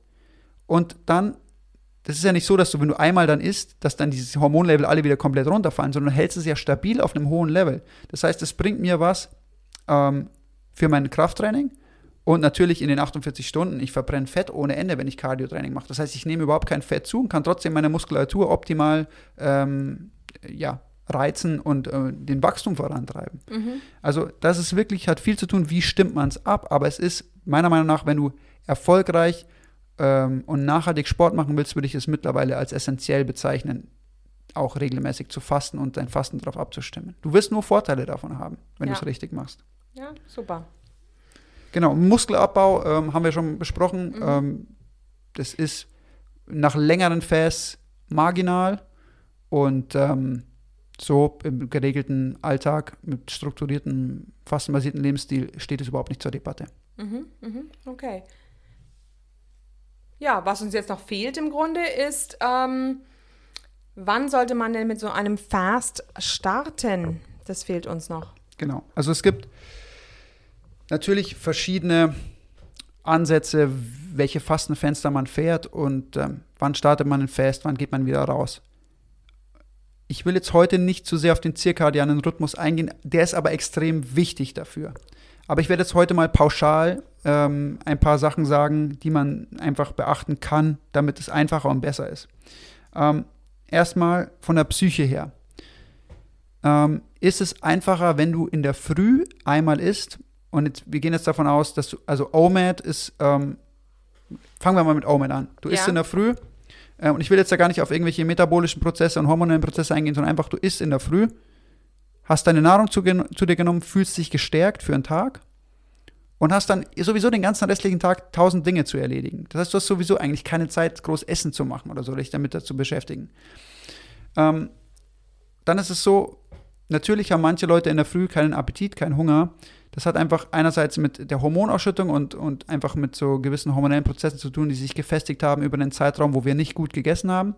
und dann, das ist ja nicht so, dass du, wenn du einmal dann isst, dass dann diese Hormonlevel alle wieder komplett runterfallen, sondern du hältst es ja stabil auf einem hohen Level. Das heißt, es bringt mir was ähm, für mein Krafttraining. Und natürlich in den 48 Stunden, ich verbrenne Fett ohne Ende, wenn ich Cardio-Training mache. Das heißt, ich nehme überhaupt kein Fett zu und kann trotzdem meine Muskulatur optimal ähm, ja, reizen und äh, den Wachstum vorantreiben. Mhm. Also das ist wirklich, hat viel zu tun, wie stimmt man es ab, aber es ist meiner Meinung nach, wenn du erfolgreich ähm, und nachhaltig Sport machen willst, würde ich es mittlerweile als essentiell bezeichnen, auch regelmäßig zu fasten und dein Fasten darauf abzustimmen. Du wirst nur Vorteile davon haben, wenn ja. du es richtig machst. Ja, super. Genau, Muskelabbau ähm, haben wir schon besprochen. Mhm. Ähm, das ist nach längeren Fasts marginal und ähm, so im geregelten Alltag mit strukturiertem, fastenbasierten Lebensstil steht es überhaupt nicht zur Debatte. Mhm, mhm, okay. Ja, was uns jetzt noch fehlt im Grunde ist, ähm, wann sollte man denn mit so einem Fast starten? Das fehlt uns noch. Genau. Also es gibt natürlich verschiedene Ansätze, welche Fastenfenster man fährt und ähm, wann startet man ein Fast, wann geht man wieder raus. Ich will jetzt heute nicht zu sehr auf den zirkadianen Rhythmus eingehen, der ist aber extrem wichtig dafür. Aber ich werde jetzt heute mal pauschal ähm, ein paar Sachen sagen, die man einfach beachten kann, damit es einfacher und besser ist. Ähm, erstmal von der Psyche her. Ähm, ist es einfacher, wenn du in der Früh einmal isst? Und jetzt, wir gehen jetzt davon aus, dass du, also OMAD ist, ähm, fangen wir mal mit OMAD an. Du ja. isst in der Früh, äh, und ich will jetzt da gar nicht auf irgendwelche metabolischen Prozesse und hormonellen Prozesse eingehen, sondern einfach, du isst in der Früh hast deine Nahrung zu, zu dir genommen, fühlst dich gestärkt für einen Tag und hast dann sowieso den ganzen restlichen Tag tausend Dinge zu erledigen. Das heißt, du hast sowieso eigentlich keine Zeit, groß Essen zu machen oder so, dich damit zu beschäftigen. Ähm, dann ist es so, natürlich haben manche Leute in der Früh keinen Appetit, keinen Hunger. Das hat einfach einerseits mit der Hormonausschüttung und, und einfach mit so gewissen hormonellen Prozessen zu tun, die sich gefestigt haben über einen Zeitraum, wo wir nicht gut gegessen haben.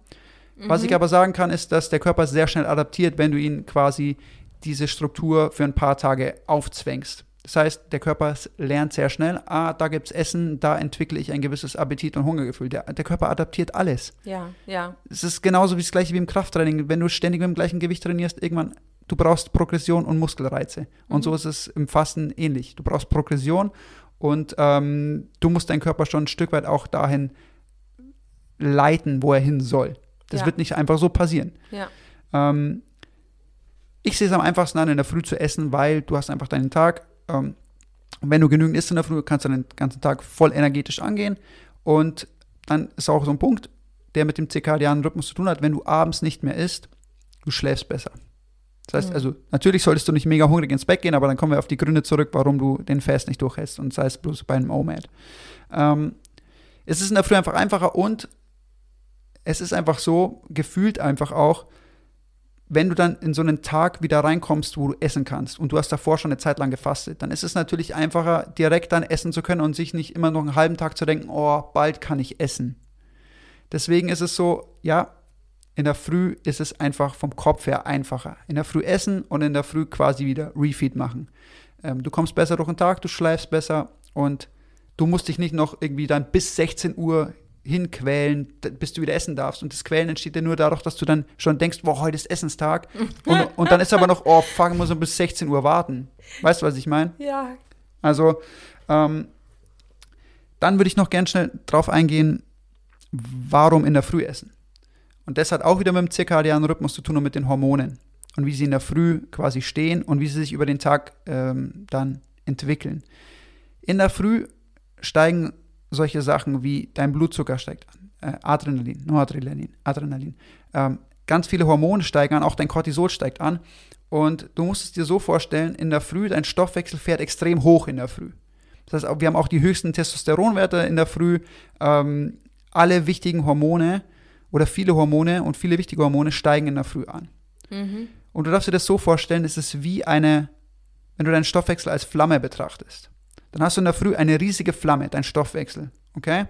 Mhm. Was ich aber sagen kann, ist, dass der Körper sehr schnell adaptiert, wenn du ihn quasi diese Struktur für ein paar Tage aufzwängst. Das heißt, der Körper lernt sehr schnell, ah, da gibt es Essen, da entwickle ich ein gewisses Appetit- und Hungergefühl. Der, der Körper adaptiert alles. Ja, ja. Es ist genauso wie das gleiche wie im Krafttraining. Wenn du ständig mit dem gleichen Gewicht trainierst, irgendwann, du brauchst Progression und Muskelreize. Und mhm. so ist es im Fasten ähnlich. Du brauchst Progression und ähm, du musst deinen Körper schon ein Stück weit auch dahin leiten, wo er hin soll. Das ja. wird nicht einfach so passieren. Ja. Ähm, ich sehe es am einfachsten an, in der Früh zu essen, weil du hast einfach deinen Tag. Ähm, wenn du genügend isst in der Früh, kannst du den ganzen Tag voll energetisch angehen. Und dann ist auch so ein Punkt, der mit dem zirkadianen Rhythmus zu tun hat, wenn du abends nicht mehr isst, du schläfst besser. Das heißt, mhm. also natürlich solltest du nicht mega hungrig ins Bett gehen, aber dann kommen wir auf die Gründe zurück, warum du den Fast nicht durchhältst und sei es bloß bei einem OMAD. Ähm, es ist in der Früh einfach einfacher und es ist einfach so, gefühlt einfach auch, wenn du dann in so einen Tag wieder reinkommst, wo du essen kannst und du hast davor schon eine Zeit lang gefastet, dann ist es natürlich einfacher, direkt dann essen zu können und sich nicht immer noch einen halben Tag zu denken, oh, bald kann ich essen. Deswegen ist es so, ja, in der Früh ist es einfach vom Kopf her einfacher. In der Früh essen und in der Früh quasi wieder Refeed machen. Ähm, du kommst besser durch den Tag, du schläfst besser und du musst dich nicht noch irgendwie dann bis 16 Uhr hinquälen, bis du wieder essen darfst. Und das Quälen entsteht ja nur dadurch, dass du dann schon denkst, boah, heute ist Essenstag. (laughs) und, und dann ist aber noch, oh, fuck, muss noch bis 16 Uhr warten. Weißt du, was ich meine? Ja. Also, ähm, dann würde ich noch gern schnell drauf eingehen, warum in der Früh essen. Und das hat auch wieder mit dem zirkadianen Rhythmus zu tun und mit den Hormonen. Und wie sie in der Früh quasi stehen und wie sie sich über den Tag ähm, dann entwickeln. In der Früh steigen solche Sachen wie dein Blutzucker steigt an, äh, Adrenalin, Noradrenalin, Adrenalin. Ähm, ganz viele Hormone steigen an, auch dein Cortisol steigt an. Und du musst es dir so vorstellen, in der Früh, dein Stoffwechsel fährt extrem hoch in der Früh. Das heißt, wir haben auch die höchsten Testosteronwerte in der Früh. Ähm, alle wichtigen Hormone oder viele Hormone und viele wichtige Hormone steigen in der Früh an. Mhm. Und du darfst dir das so vorstellen, es ist wie eine, wenn du deinen Stoffwechsel als Flamme betrachtest dann hast du in der Früh eine riesige Flamme, dein Stoffwechsel. Okay?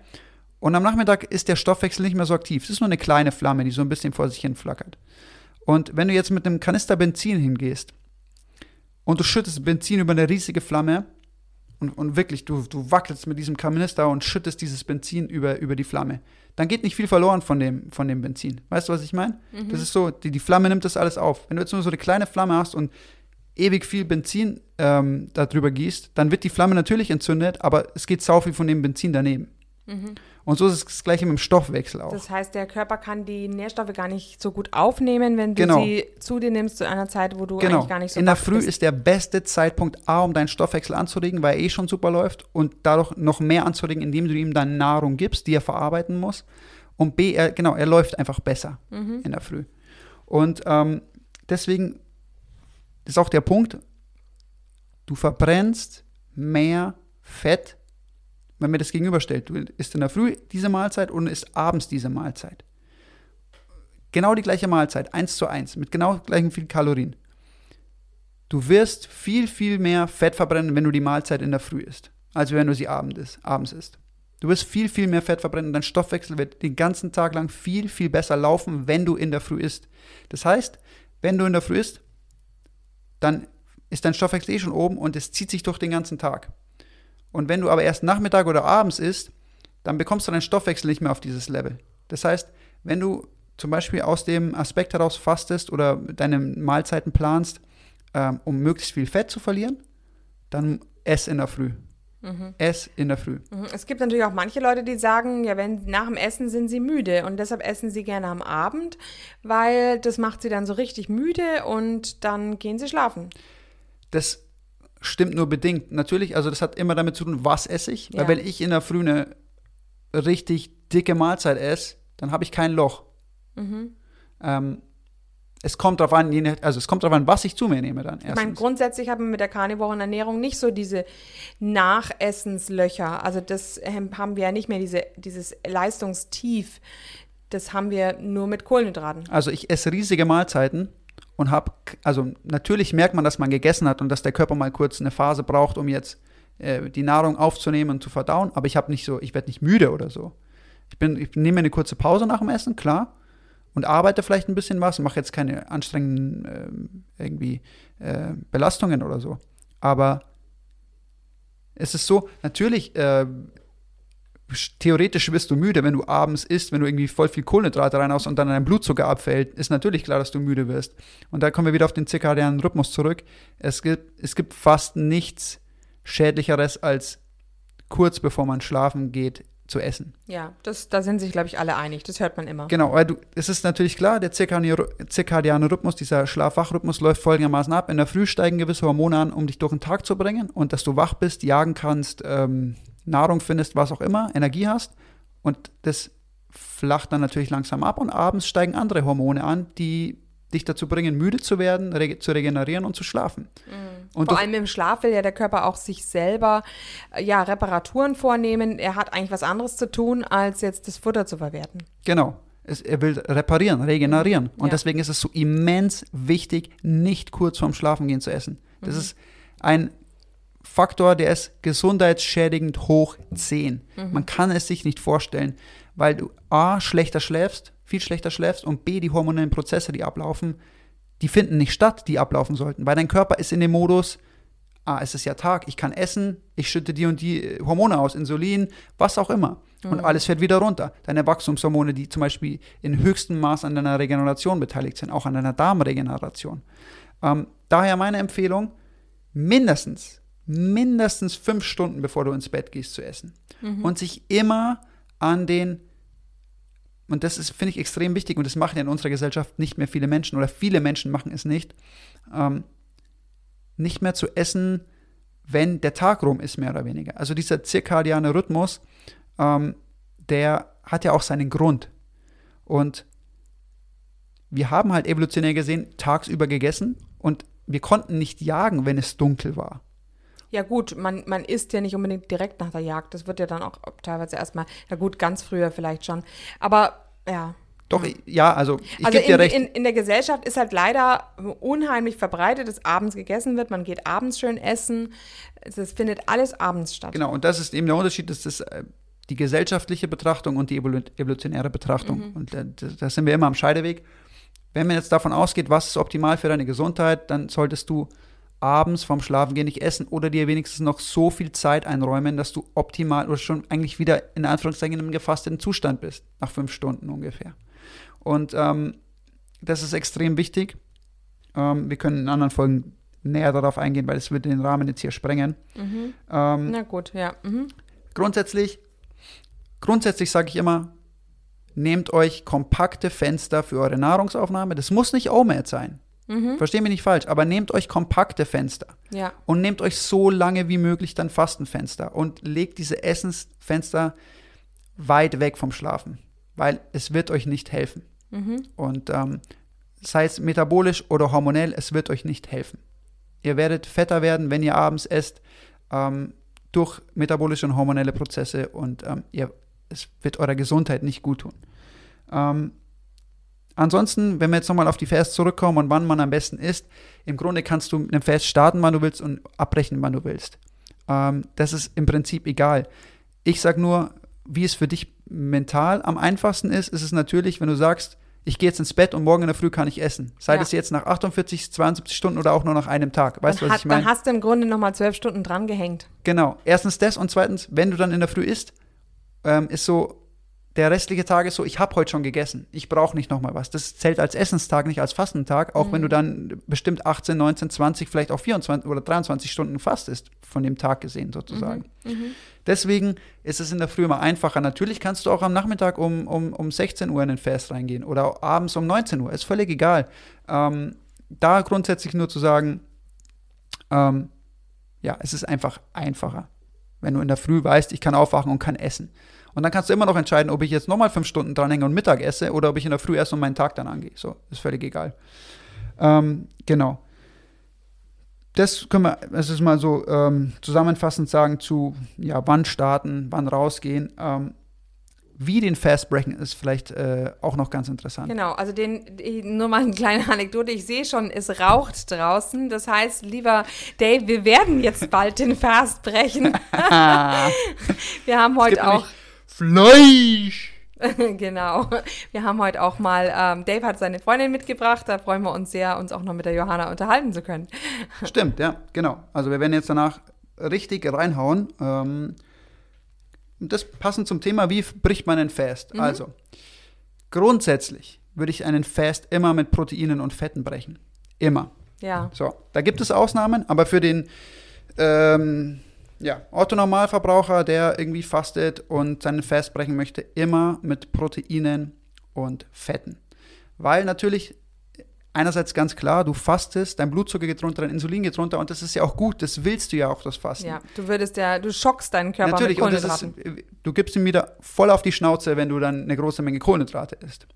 Und am Nachmittag ist der Stoffwechsel nicht mehr so aktiv. Es ist nur eine kleine Flamme, die so ein bisschen vor sich hin flackert. Und wenn du jetzt mit einem Kanister Benzin hingehst und du schüttest Benzin über eine riesige Flamme und, und wirklich, du, du wackelst mit diesem Kanister und schüttest dieses Benzin über, über die Flamme, dann geht nicht viel verloren von dem, von dem Benzin. Weißt du, was ich meine? Mhm. Das ist so, die, die Flamme nimmt das alles auf. Wenn du jetzt nur so eine kleine Flamme hast und ewig viel Benzin ähm, darüber gießt, dann wird die Flamme natürlich entzündet, aber es geht sau viel von dem Benzin daneben. Mhm. Und so ist es das gleiche mit dem Stoffwechsel auch. Das heißt, der Körper kann die Nährstoffe gar nicht so gut aufnehmen, wenn du genau. sie zu dir nimmst zu einer Zeit, wo du genau. eigentlich gar nicht so In der Früh bist. ist der beste Zeitpunkt A, um deinen Stoffwechsel anzuregen, weil er eh schon super läuft und dadurch noch mehr anzuregen, indem du ihm dann Nahrung gibst, die er verarbeiten muss. Und B, er, genau, er läuft einfach besser mhm. in der Früh. Und ähm, deswegen das ist auch der Punkt, du verbrennst mehr Fett, wenn man das gegenüberstellt. Du isst in der Früh diese Mahlzeit und isst abends diese Mahlzeit. Genau die gleiche Mahlzeit, eins zu eins, mit genau gleichen viel Kalorien. Du wirst viel, viel mehr Fett verbrennen, wenn du die Mahlzeit in der Früh isst, als wenn du sie abends isst. Du wirst viel, viel mehr Fett verbrennen dein Stoffwechsel wird den ganzen Tag lang viel, viel besser laufen, wenn du in der Früh isst. Das heißt, wenn du in der Früh isst, dann ist dein Stoffwechsel eh schon oben und es zieht sich durch den ganzen Tag. Und wenn du aber erst Nachmittag oder abends isst, dann bekommst du deinen Stoffwechsel nicht mehr auf dieses Level. Das heißt, wenn du zum Beispiel aus dem Aspekt heraus fastest oder deine Mahlzeiten planst, ähm, um möglichst viel Fett zu verlieren, dann ess in der Früh. Mhm. Ess in der Früh. Mhm. Es gibt natürlich auch manche Leute, die sagen, ja, wenn nach dem Essen sind sie müde und deshalb essen sie gerne am Abend, weil das macht sie dann so richtig müde und dann gehen sie schlafen. Das stimmt nur bedingt. Natürlich, also das hat immer damit zu tun, was esse ich. Ja. Weil wenn ich in der Früh eine richtig dicke Mahlzeit esse, dann habe ich kein Loch. Mhm. Ähm, Es kommt darauf an, also es kommt darauf an, was ich zu mir nehme dann. Erstens. Ich meine, grundsätzlich haben wir mit der karnivoren Ernährung nicht so diese Nachessenslöcher. Also das haben wir ja nicht mehr, diese, dieses Leistungstief. Das haben wir nur mit Kohlenhydraten. Also ich esse riesige Mahlzeiten und habe, also natürlich merkt man, dass man gegessen hat und dass der Körper mal kurz eine Phase braucht, um jetzt äh, die Nahrung aufzunehmen und zu verdauen, aber ich habe nicht so, ich werde nicht müde oder so. Ich, bin, ich nehme mir eine kurze Pause nach dem Essen, klar, und arbeite vielleicht ein bisschen was, mache jetzt keine anstrengenden äh, irgendwie äh, Belastungen oder so. Aber es ist so, natürlich, äh, theoretisch wirst du müde, wenn du abends isst, wenn du irgendwie voll viel Kohlenhydrate reinhaust und dann dein Blutzucker abfällt, ist natürlich klar, dass du müde wirst. Und da kommen wir wieder auf den zirkadianen Rhythmus zurück. Es gibt, es gibt fast nichts Schädlicheres als kurz bevor man schlafen geht zu essen. Ja, das, da sind sich, glaube ich, alle einig. Das hört man immer. Genau, weil du, es ist natürlich klar, der zirkadiane Rhythmus, dieser Schlaf-Wach-Rhythmus läuft folgendermaßen ab. In der Früh steigen gewisse Hormone an, um dich durch den Tag zu bringen und dass du wach bist, jagen kannst, ähm, Nahrung findest, was auch immer, Energie hast. Und das flacht dann natürlich langsam ab und abends steigen andere Hormone an, die dich dazu bringen, müde zu werden, reg zu regenerieren und zu schlafen. Mhm. Und Vor allem im Schlaf will ja der Körper auch sich selber äh, ja, Reparaturen vornehmen. Er hat eigentlich was anderes zu tun, als jetzt das Futter zu verwerten. Genau. Es, er will reparieren, regenerieren. Und ja. deswegen ist es so immens wichtig, nicht kurz vorm Schlafengehen zu essen. Das mhm. ist ein Faktor, der ist gesundheitsschädigend hoch 10. Mhm. Man kann es sich nicht vorstellen, weil du A, schlechter schläfst, viel schlechter schläfst und B, die hormonellen Prozesse, die ablaufen, die finden nicht statt, die ablaufen sollten, weil dein Körper ist in dem Modus, ah, es ist ja Tag, ich kann essen, ich schütte die und die äh, Hormone aus, Insulin, was auch immer. Mhm. Und alles fährt wieder runter. Deine Wachstumshormone, die zum Beispiel in höchstem Maß an deiner Regeneration beteiligt sind, auch an deiner Darmregeneration. Ähm, daher meine Empfehlung, mindestens, mindestens fünf Stunden, bevor du ins Bett gehst, zu essen. Mhm. Und sich immer an den und das ist, finde ich, extrem wichtig und das machen ja in unserer Gesellschaft nicht mehr viele Menschen oder viele Menschen machen es nicht, ähm, nicht mehr zu essen, wenn der Tag rum ist, mehr oder weniger. Also dieser zirkadiane Rhythmus, ähm, der hat ja auch seinen Grund. Und wir haben halt evolutionär gesehen tagsüber gegessen und wir konnten nicht jagen, wenn es dunkel war. Ja gut, man, man isst ja nicht unbedingt direkt nach der Jagd. Das wird ja dann auch teilweise erstmal, ja gut, ganz früher vielleicht schon. Aber ja. Doch, ja, also ich also gebe dir recht. In, in der Gesellschaft ist halt leider unheimlich verbreitet, dass abends gegessen wird. Man geht abends schön essen. Es findet alles abends statt. Genau, und das ist eben der Unterschied, dass das äh, die gesellschaftliche Betrachtung und die evolutionäre Betrachtung. Mhm. Und äh, da sind wir immer am Scheideweg. Wenn man jetzt davon ausgeht, was ist optimal für deine Gesundheit, dann solltest du abends vorm Schlafengehen nicht essen oder dir wenigstens noch so viel Zeit einräumen, dass du optimal oder schon eigentlich wieder in Anführungszeichen in einem gefasteten Zustand bist, nach fünf Stunden ungefähr. Und ähm, das ist extrem wichtig. Ähm, wir können in anderen Folgen näher darauf eingehen, weil es würde den Rahmen jetzt hier sprengen. Mhm. Ähm, Na gut, ja. Mhm. Grundsätzlich, grundsätzlich sage ich immer, nehmt euch kompakte Fenster für eure Nahrungsaufnahme. Das muss nicht OMAD sein. Mhm. Verstehen mich nicht falsch, aber nehmt euch kompakte Fenster. Ja. Und nehmt euch so lange wie möglich dann Fastenfenster und legt diese Essensfenster weit weg vom Schlafen, weil es wird euch nicht helfen. Mhm. Und ähm, sei es metabolisch oder hormonell, es wird euch nicht helfen. Ihr werdet fetter werden, wenn ihr abends esst, ähm, durch metabolische und hormonelle Prozesse und ähm, ihr, es wird eurer Gesundheit nicht gut tun. Ähm, Ansonsten, wenn wir jetzt nochmal auf die Fast zurückkommen und wann man am besten isst, im Grunde kannst du mit einem Fast starten, wann du willst und abbrechen, wann du willst. Ähm, das ist im Prinzip egal. Ich sage nur, wie es für dich mental am einfachsten ist, ist es natürlich, wenn du sagst, ich gehe jetzt ins Bett und morgen in der Früh kann ich essen. Sei ja. das jetzt nach 48, 72 Stunden oder auch nur nach einem Tag. Weißt du, was hat, ich meine? Dann hast du im Grunde nochmal zwölf Stunden dran gehängt. Genau. Erstens das und zweitens, wenn du dann in der Früh isst, ähm, ist so, der restliche Tag ist so, ich habe heute schon gegessen, ich brauche nicht nochmal was. Das zählt als Essenstag, nicht als Fastentag, auch mhm. wenn du mhm. dann bestimmt 18, 19, 20, vielleicht auch 24 oder 23 Stunden fastest, von dem Tag gesehen sozusagen. Mhm. Mhm. Deswegen ist es in der Früh immer einfacher. Natürlich kannst du auch am Nachmittag um, um, um 16 Uhr in den Fast reingehen oder abends um 19 Uhr, ist völlig egal. Ähm, da grundsätzlich nur zu sagen, ähm, ja, es ist einfach einfacher Wenn du in der Früh weißt, ich kann aufwachen und kann essen. Und dann kannst du immer noch entscheiden, ob ich jetzt nochmal fünf Stunden dranhänge und Mittag esse oder ob ich in der Früh erst und meinen Tag dann angehe. So, ist völlig egal. Ähm, genau. Das können wir, das ist mal so ähm, zusammenfassend sagen zu, ja, wann starten, wann rausgehen. Ähm, wie den Fast Breaken ist vielleicht äh, auch noch ganz interessant. Genau, also den, nur mal eine kleine Anekdote. Ich sehe schon, es raucht draußen. Das heißt, lieber Dave, wir werden jetzt (laughs) bald den Fast brechen. (laughs) wir haben heute auch Fleisch. (laughs) genau. Wir haben heute auch mal, ähm, Dave hat seine Freundin mitgebracht, da freuen wir uns sehr, uns auch noch mit der Johanna unterhalten zu können. Stimmt, ja, genau. Also wir werden jetzt danach richtig reinhauen. Ähm, das passend zum Thema, wie bricht man einen Fast? Mhm. Also, grundsätzlich würde ich einen Fast immer mit Proteinen und Fetten brechen. Immer. Ja. So, da gibt es Ausnahmen, aber für den ähm, ja, Otto-Normalverbraucher, der irgendwie fastet und seinen Fast brechen möchte, immer mit Proteinen und Fetten. Weil natürlich einerseits ganz klar, du fastest, dein Blutzucker geht runter, dein Insulin geht runter und das ist ja auch gut, das willst du ja auch, das Fasten. Ja, du würdest ja, du schockst deinen Körper Natürlich, mit Kohlenhydraten. Und ist, du gibst ihm wieder voll auf die Schnauze, wenn du dann eine große Menge Kohlenhydrate isst.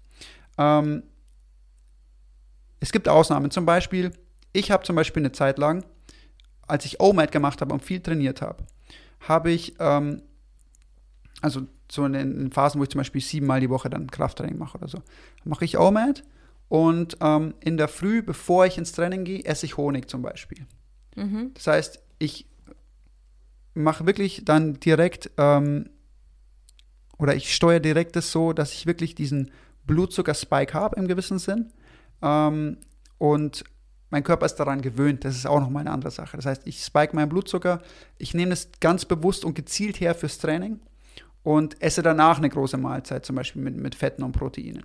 Ähm, es gibt Ausnahmen, zum Beispiel, ich habe zum Beispiel eine Zeit lang, als ich OMAD gemacht habe und viel trainiert habe, habe ich, ähm, also so in den Phasen, wo ich zum Beispiel siebenmal die Woche dann Krafttraining mache oder so, mache ich OMAD und ähm, in der Früh, bevor ich ins Training gehe, esse ich Honig zum Beispiel. Mhm. Das heißt, ich mache wirklich dann direkt ähm, oder ich steuere direkt das so, dass ich wirklich diesen Blutzucker-Spike habe im gewissen Sinn. Ähm, und mein Körper ist daran gewöhnt. Das ist auch nochmal eine andere Sache. Das heißt, ich spike meinen Blutzucker, ich nehme es ganz bewusst und gezielt her fürs Training und esse danach eine große Mahlzeit, zum Beispiel mit, mit Fetten und Proteinen.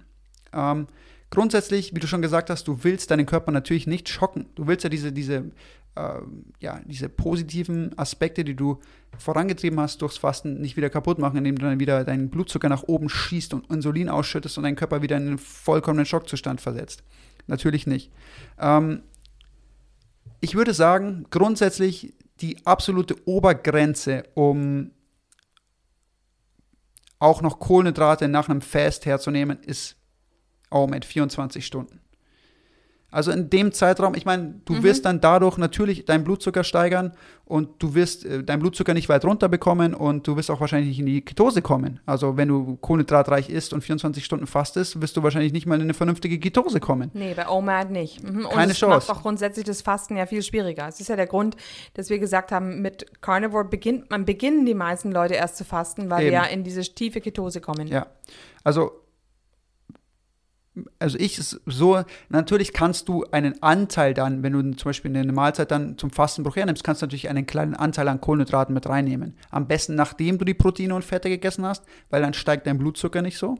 Ähm, grundsätzlich, wie du schon gesagt hast, du willst deinen Körper natürlich nicht schocken. Du willst ja diese, diese, äh, ja, diese positiven Aspekte, die du vorangetrieben hast durchs Fasten, nicht wieder kaputt machen, indem du dann wieder deinen Blutzucker nach oben schießt und Insulin ausschüttest und deinen Körper wieder in einen vollkommenen Schockzustand versetzt. Natürlich nicht. Ähm, ich würde sagen, grundsätzlich die absolute Obergrenze, um auch noch Kohlenhydrate nach einem Fast herzunehmen, ist Oh, mit 24 Stunden. Also in dem Zeitraum, ich meine, du mhm. wirst dann dadurch natürlich deinen Blutzucker steigern und du wirst äh, deinen Blutzucker nicht weit runter bekommen und du wirst auch wahrscheinlich nicht in die Ketose kommen. Also wenn du kohlenhydratreich isst und 24 Stunden fastest, wirst du wahrscheinlich nicht mal in eine vernünftige Ketose kommen. Nee, bei OMAD nicht. Mhm. Und Keine es Chance. macht auch grundsätzlich das Fasten ja viel schwieriger. Es ist ja der Grund, dass wir gesagt haben, mit Carnivore beginnt man beginnen die meisten Leute erst zu fasten, weil Eben. wir ja in diese tiefe Ketose kommen. Ja. Also also ich so, natürlich kannst du einen Anteil dann, wenn du zum Beispiel eine Mahlzeit dann zum Fastenbruch hernimmst, kannst du natürlich einen kleinen Anteil an Kohlenhydraten mit reinnehmen. Am besten, nachdem du die Proteine und Fette gegessen hast, weil dann steigt dein Blutzucker nicht so.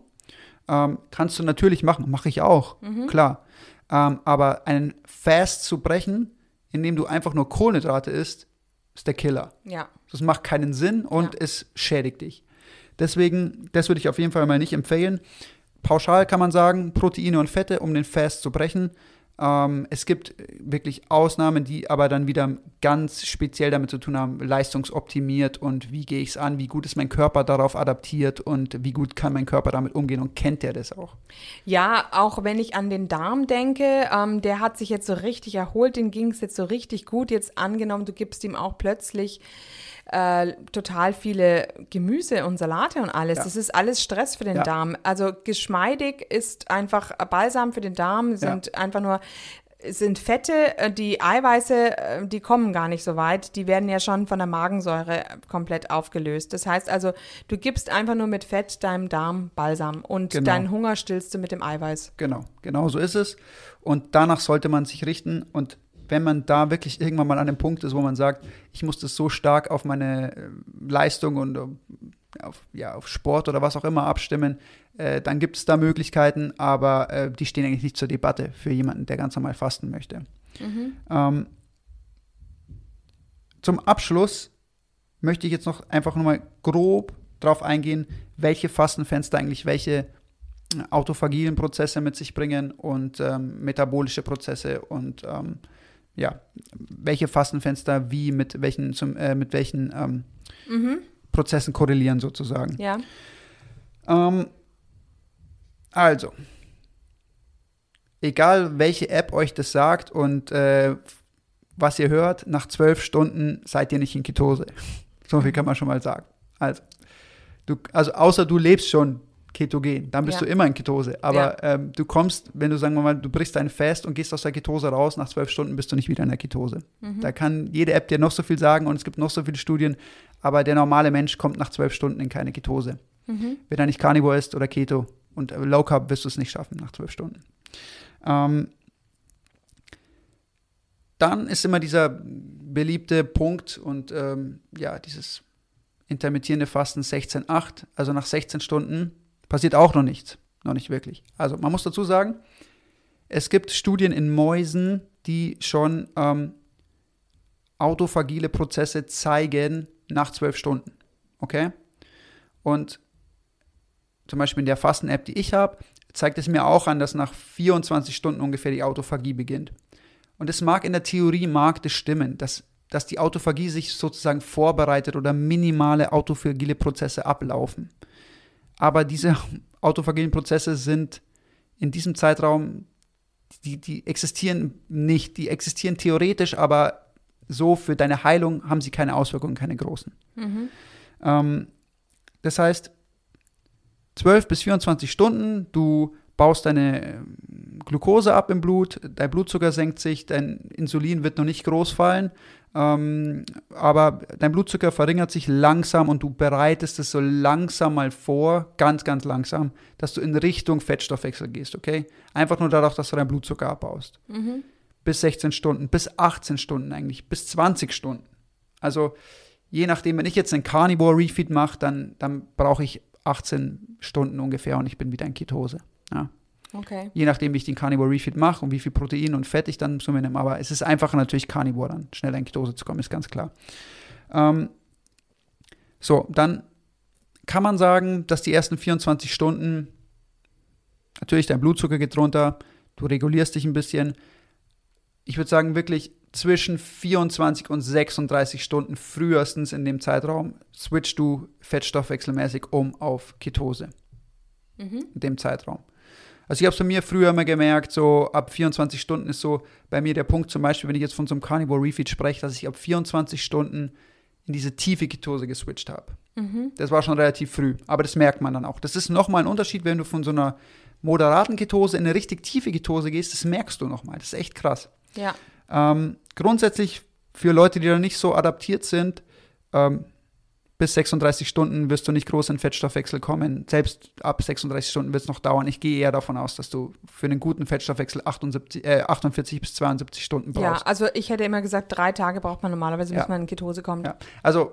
Ähm, kannst du natürlich machen, mache ich auch, mhm. klar. Ähm, aber einen Fast zu brechen, indem du einfach nur Kohlenhydrate isst, ist der Killer. Ja. Das macht keinen Sinn und ja. es schädigt dich. Deswegen, das würde ich auf jeden Fall mal nicht empfehlen pauschal kann man sagen, Proteine und Fette, um den Fast zu brechen. Ähm, es gibt wirklich Ausnahmen, die aber dann wieder ganz speziell damit zu tun haben, leistungsoptimiert und wie gehe ich es an, wie gut ist mein Körper darauf adaptiert und wie gut kann mein Körper damit umgehen und kennt der das auch? Ja, auch wenn ich an den Darm denke, ähm, der hat sich jetzt so richtig erholt, den ging es jetzt so richtig gut. Jetzt angenommen, du gibst ihm auch plötzlich äh, total viele Gemüse und Salate und alles. Ja. Das ist alles Stress für den ja. Darm. Also geschmeidig ist einfach Balsam für den Darm, sind ja. einfach nur sind Fette, äh, die Eiweiße, äh, die kommen gar nicht so weit. Die werden ja schon von der Magensäure komplett aufgelöst. Das heißt also, du gibst einfach nur mit Fett deinem Darm Balsam und genau. deinen Hunger stillst du mit dem Eiweiß. Genau, genau so ist es. Und danach sollte man sich richten. Und wenn man da wirklich irgendwann mal an dem Punkt ist, wo man sagt, ich muss das so stark auf meine äh, Leistung und äh, auf, ja, auf Sport oder was auch immer abstimmen, äh, dann gibt es da Möglichkeiten, aber äh, die stehen eigentlich nicht zur Debatte für jemanden, der ganz normal fasten möchte. Mhm. Ähm, zum Abschluss möchte ich jetzt noch einfach nochmal grob drauf eingehen, welche Fastenfenster eigentlich welche äh, autophagilen Prozesse mit sich bringen und ähm, metabolische Prozesse und ähm, ja, welche Fastenfenster wie mit welchen, zum, äh, mit welchen ähm, Prozessen korrelieren sozusagen. Ja. Ähm, also, egal welche App euch das sagt und äh, was ihr hört, nach zwölf Stunden seid ihr nicht in Ketose. (laughs) So viel kann man schon mal sagen. Also, du, also außer du lebst schon ketogen, dann bist Ja. du immer in Ketose. Aber Ja. ähm, du kommst, wenn du sagen wir mal, du brichst dein Fest und gehst aus der Ketose raus, nach zwölf Stunden bist du nicht wieder in der Ketose. Mhm. Da kann jede App dir noch so viel sagen und es gibt noch so viele Studien, aber der normale Mensch kommt nach zwölf Stunden in keine Ketose. Mhm. Wenn er nicht Carnivore ist oder Keto und Low Carb wirst du es nicht schaffen nach zwölf Stunden. Ähm, dann ist immer dieser beliebte Punkt und ähm, ja, dieses intermittierende Fasten 16-8, also nach 16 Stunden passiert auch noch nichts, noch nicht wirklich. Also man muss dazu sagen, es gibt Studien in Mäusen, die schon ähm, autophagile Prozesse zeigen nach zwölf Stunden. Okay? Und zum Beispiel in der Fasten-App, die ich habe, zeigt es mir auch an, dass nach 24 Stunden ungefähr die Autophagie beginnt. Und es mag in der Theorie, mag das stimmen, dass, dass die Autophagie sich sozusagen vorbereitet oder minimale autophagile Prozesse ablaufen. Aber diese autophagilen Prozesse sind in diesem Zeitraum, die, die existieren nicht. Die existieren theoretisch, aber so für deine Heilung haben sie keine Auswirkungen, keine großen. Mhm. Ähm, das heißt, 12 bis 24 Stunden, du baust deine ähm, Glucose ab im Blut, dein Blutzucker senkt sich, dein Insulin wird noch nicht groß fallen, ähm, aber dein Blutzucker verringert sich langsam und du bereitest es so langsam mal vor, ganz, ganz langsam, dass du in Richtung Fettstoffwechsel gehst, okay? Einfach nur dadurch, dass du deinen Blutzucker abbaust Mhm. bis 16 Stunden, bis 18 Stunden eigentlich, bis 20 Stunden. Also je nachdem, wenn ich jetzt einen Carnivore Refeed mache, dann, dann brauche ich 18 Stunden ungefähr und ich bin wieder in Ketose. Ja. Okay. Je nachdem, wie ich den Carnivore Refeed mache und wie viel Protein und Fett ich dann zu mir nehme. Aber es ist einfacher natürlich Carnivore dann schneller in Ketose zu kommen, ist ganz klar. Ähm, so, dann kann man sagen, dass die ersten 24 Stunden natürlich dein Blutzucker geht runter, du regulierst dich ein bisschen. Ich würde sagen, wirklich zwischen 24 und 36 Stunden frühestens in dem Zeitraum switchst du fettstoffwechselmäßig um auf Ketose Mhm. in dem Zeitraum. Also ich habe es bei mir früher immer gemerkt, so ab 24 Stunden ist so bei mir der Punkt, zum Beispiel, wenn ich jetzt von so einem Carnivore Refeed spreche, dass ich ab 24 Stunden in diese tiefe Ketose geswitcht habe. Mhm. Das war schon relativ früh, aber das merkt man dann auch. Das ist nochmal ein Unterschied, wenn du von so einer moderaten Ketose in eine richtig tiefe Ketose gehst, das merkst du nochmal. Das ist echt krass. Ja. Ähm, grundsätzlich für Leute, die da nicht so adaptiert sind, ähm, bis 36 Stunden wirst du nicht groß in Fettstoffwechsel kommen. Selbst ab 36 Stunden wird es noch dauern. Ich gehe eher davon aus, dass du für einen guten Fettstoffwechsel 78, äh, 48 bis 72 Stunden Ja, brauchst. also ich hätte immer gesagt, drei Tage braucht man normalerweise, bis Ja. man in Ketose kommt. Ja. Also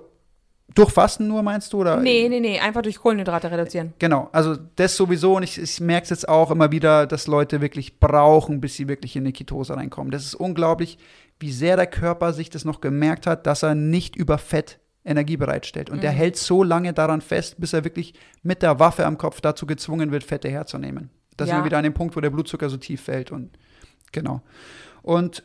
durch Fasten nur meinst du? Oder? Nee, nee, nee, einfach durch Kohlenhydrate reduzieren. Genau, also das sowieso und ich, ich merke es jetzt auch immer wieder, dass Leute wirklich brauchen, bis sie wirklich in eine Ketose reinkommen. Das ist unglaublich, wie sehr der Körper sich das noch gemerkt hat, dass er nicht über Fett Energie bereitstellt. Und der hält so lange daran fest, bis er wirklich mit der Waffe am Kopf dazu gezwungen wird, Fette herzunehmen. Da sind Ja. wir wieder an dem Punkt, wo der Blutzucker so tief fällt und genau. Und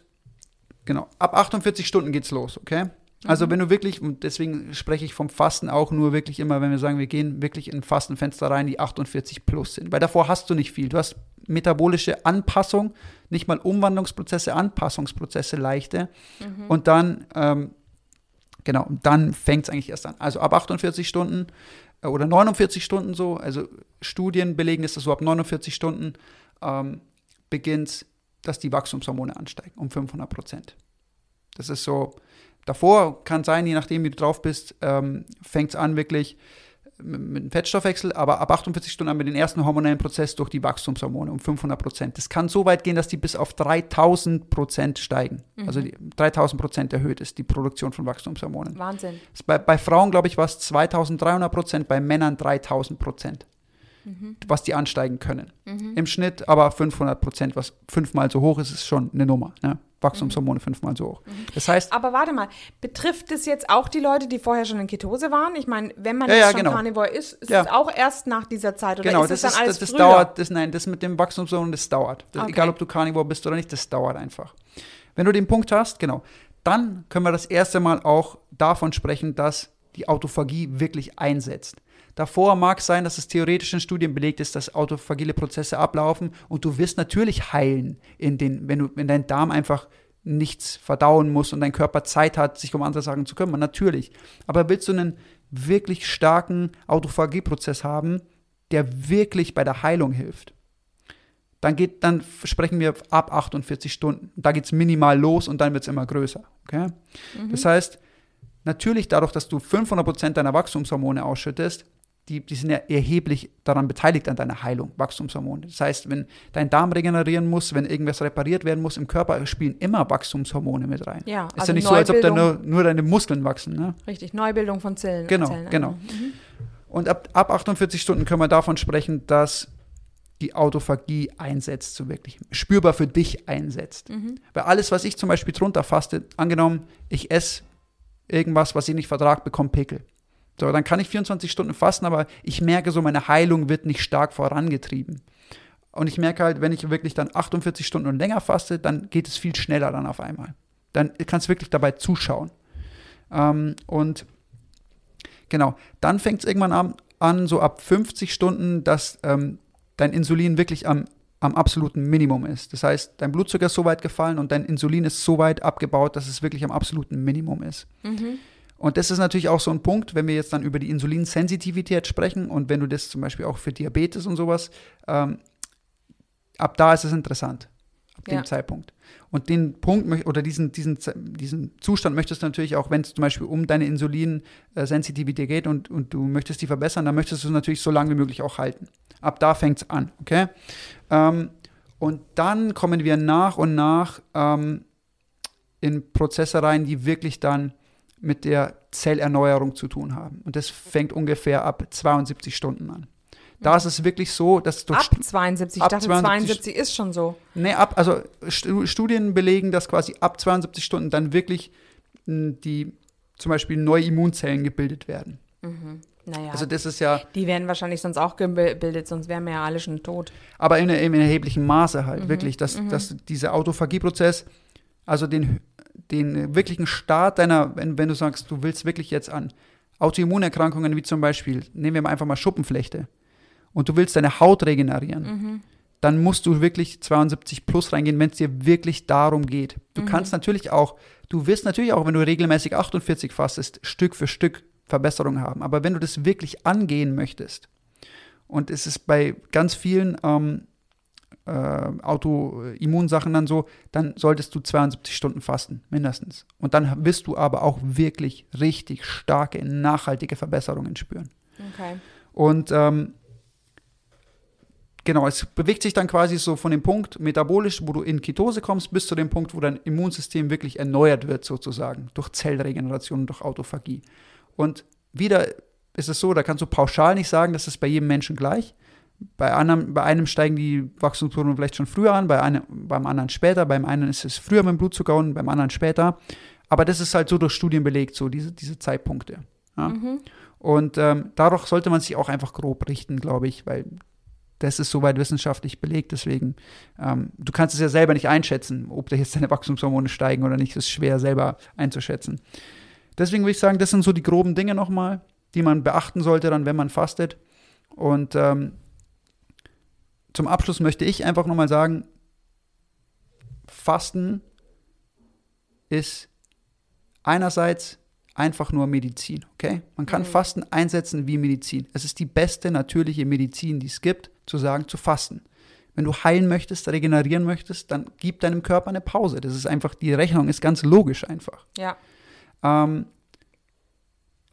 genau, ab 48 Stunden geht's los, okay? Also wenn du wirklich, und deswegen spreche ich vom Fasten auch nur wirklich immer, wenn wir sagen, wir gehen wirklich in ein Fastenfenster rein, die 48 plus sind. Weil davor hast du nicht viel. Du hast metabolische Anpassung, nicht mal Umwandlungsprozesse, Anpassungsprozesse leichte. Und dann, ähm, genau, und dann fängt es eigentlich erst an. Also ab 48 Stunden äh, oder 49 Stunden so, also Studien belegen, dass das so ab 49 Stunden ähm, beginnt, dass die Wachstumshormone ansteigen, um 500 Prozent. Das ist so, davor kann sein, je nachdem, wie du drauf bist, ähm, fängt es an wirklich mit, dem Fettstoffwechsel, aber ab 48 Stunden haben wir den ersten hormonellen Prozess durch die Wachstumshormone um 500 Prozent. Das kann so weit gehen, dass die bis auf 3000 Prozent steigen. Also die 3000 Prozent erhöht ist die Produktion von Wachstumshormonen. Wahnsinn. Bei, bei Frauen, glaube ich, war es 2300 Prozent, bei Männern 3000 Prozent, was die ansteigen können. Im Schnitt aber 500 Prozent, was fünfmal so hoch ist, ist schon eine Nummer. Ne? Wachstumshormone fünfmal so hoch. Das heißt, Aber warte mal, betrifft es jetzt auch die Leute, die vorher schon in Ketose waren? Ich meine, wenn man Ja, jetzt ja, schon genau. Carnivore ist, ist Ja. es auch erst nach dieser Zeit oder genau, ist das, es dann ist, alles das, das dauert, das, nein, das mit dem Wachstumshormon, das dauert. Das, Okay. Egal, ob du Carnivore bist oder nicht, das dauert einfach. Wenn du den Punkt hast, genau, dann können wir das erste Mal auch davon sprechen, dass die Autophagie wirklich einsetzt. Davor mag es sein, dass es theoretisch in Studien belegt ist, dass autophagile Prozesse ablaufen und du wirst natürlich heilen, in den, wenn, du, wenn dein Darm einfach nichts verdauen muss und dein Körper Zeit hat, sich um andere Sachen zu kümmern. Natürlich. Aber willst du einen wirklich starken Autophagieprozess haben, der wirklich bei der Heilung hilft, dann geht, dann sprechen wir ab 48 Stunden. Da geht es minimal los und dann wird es immer größer. Okay? Mhm. Das heißt, natürlich dadurch, dass du 500% deiner Wachstumshormone ausschüttest, die, die sind ja erheblich daran beteiligt an deiner Heilung, Wachstumshormone. Das heißt, wenn dein Darm regenerieren muss, wenn irgendwas repariert werden muss im Körper, spielen immer Wachstumshormone mit rein. Ja, ist also ja nicht Neubildung, so, als ob da nur, nur deine Muskeln wachsen. Ne? Richtig, Neubildung von Zellen. Genau, Zellen genau. Mhm. Und ab, ab 48 Stunden können wir davon sprechen, dass die Autophagie einsetzt, so wirklich spürbar für dich einsetzt. Mhm. Weil alles, was ich zum Beispiel drunter faste, angenommen, ich esse irgendwas, was ich nicht vertrage, bekomme Pickel. So, dann kann ich 24 Stunden fasten, aber ich merke so, meine Heilung wird nicht stark vorangetrieben. Und ich merke halt, wenn ich wirklich dann 48 Stunden und länger faste, dann geht es viel schneller dann auf einmal. Dann kannst du wirklich dabei zuschauen. Ähm, und genau, dann fängt es irgendwann an, an, so ab 50 Stunden, dass ähm, dein Insulin wirklich am, am absoluten Minimum ist. Das heißt, dein Blutzucker ist so weit gefallen und dein Insulin ist so weit abgebaut, dass es wirklich am absoluten Minimum ist. Mhm. Und das ist natürlich auch so ein Punkt, wenn wir jetzt dann über die Insulinsensitivität sprechen und wenn du das zum Beispiel auch für Diabetes und sowas, ähm, ab da ist es interessant, ab ja. dem Zeitpunkt. Und den Punkt oder diesen, diesen, diesen Zustand möchtest du natürlich auch, wenn es zum Beispiel um deine Insulinsensitivität geht und, und du möchtest die verbessern, dann möchtest du es natürlich so lange wie möglich auch halten. Ab da fängt es an, okay? Ähm, und dann kommen wir nach und nach ähm, in Prozesse rein, die wirklich dann mit der Zellerneuerung zu tun haben. Und das fängt ungefähr ab 72 Stunden an. Da ist es wirklich so, dass du. Ab 72, ab ich dachte 72, 72 ist schon so. Nee, ab, also Studien belegen, dass quasi ab 72 Stunden dann wirklich hm, die zum Beispiel neue Immunzellen gebildet werden. Mhm. Naja, also das ist ja. Die werden wahrscheinlich sonst auch gebildet, sonst wären wir ja alle schon tot. Aber in, in erheblichem Maße halt, mhm. wirklich, dass, mhm. dass dieser Autophagieprozess, also den den wirklichen Start deiner, wenn, wenn du sagst, du willst wirklich jetzt an Autoimmunerkrankungen wie zum Beispiel, nehmen wir mal einfach mal Schuppenflechte und du willst deine Haut regenerieren, mhm. dann musst du wirklich 72 plus reingehen, wenn es dir wirklich darum geht. Du mhm. kannst natürlich auch, du wirst natürlich auch, wenn du regelmäßig 48 fastest, Stück für Stück Verbesserungen haben. Aber wenn du das wirklich angehen möchtest, und es ist bei ganz vielen ähm, äh, Autoimmunsachen dann so, dann solltest du 72 Stunden fasten, mindestens. Und dann wirst du aber auch wirklich richtig starke, nachhaltige Verbesserungen spüren. Okay. Und ähm, genau, es bewegt sich dann quasi so von dem Punkt metabolisch, wo du in Ketose kommst, bis zu dem Punkt, wo dein Immunsystem wirklich erneuert wird, sozusagen, durch Zellregeneration, durch Autophagie. Und wieder ist es so, da kannst du pauschal nicht sagen, das ist bei jedem Menschen gleich. Bei, anderen, bei einem steigen die Wachstumshormone vielleicht schon früher an, bei einem, beim anderen später, beim einen ist es früher mit dem Blutzucker und beim anderen später. Aber das ist halt so durch Studien belegt, so diese, diese Zeitpunkte. Ja? Mhm. Und ähm, dadurch sollte man sich auch einfach grob richten, glaube ich, weil das ist soweit wissenschaftlich belegt. Deswegen, ähm, du kannst es ja selber nicht einschätzen, ob da jetzt deine Wachstumshormone steigen oder nicht. Das ist schwer selber einzuschätzen. Deswegen würde ich sagen, das sind so die groben Dinge nochmal, die man beachten sollte, dann, wenn man fastet. Und ähm, zum Abschluss möchte ich einfach nochmal sagen, Fasten ist einerseits einfach nur Medizin, okay? Man kann mhm. Fasten einsetzen wie Medizin. Es ist die beste natürliche Medizin, die es gibt, zu sagen, zu fasten. Wenn du heilen möchtest, regenerieren möchtest, dann gib deinem Körper eine Pause. Das ist einfach, die Rechnung ist ganz logisch einfach. Ja. Ähm,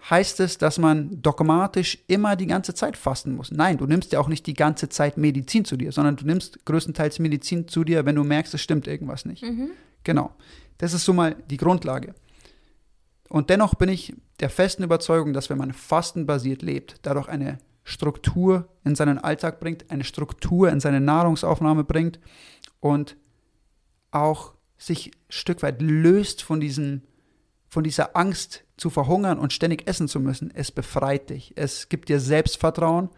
heißt es, dass man dogmatisch immer die ganze Zeit fasten muss. Nein, du nimmst ja auch nicht die ganze Zeit Medizin zu dir, sondern du nimmst größtenteils Medizin zu dir, wenn du merkst, es stimmt irgendwas nicht. Mhm. Genau. Das ist so mal die Grundlage. Und dennoch bin ich der festen Überzeugung, dass wenn man fastenbasiert lebt, dadurch eine Struktur in seinen Alltag bringt, eine Struktur in seine Nahrungsaufnahme bringt und auch sich ein Stück weit löst von diesem von dieser Angst zu verhungern und ständig essen zu müssen, es befreit dich. Es gibt dir Selbstvertrauen.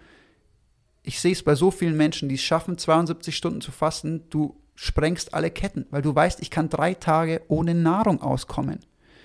Ich sehe es bei so vielen Menschen, die es schaffen, 72 Stunden zu fasten. Du sprengst alle Ketten, weil du weißt, ich kann drei Tage ohne Nahrung auskommen.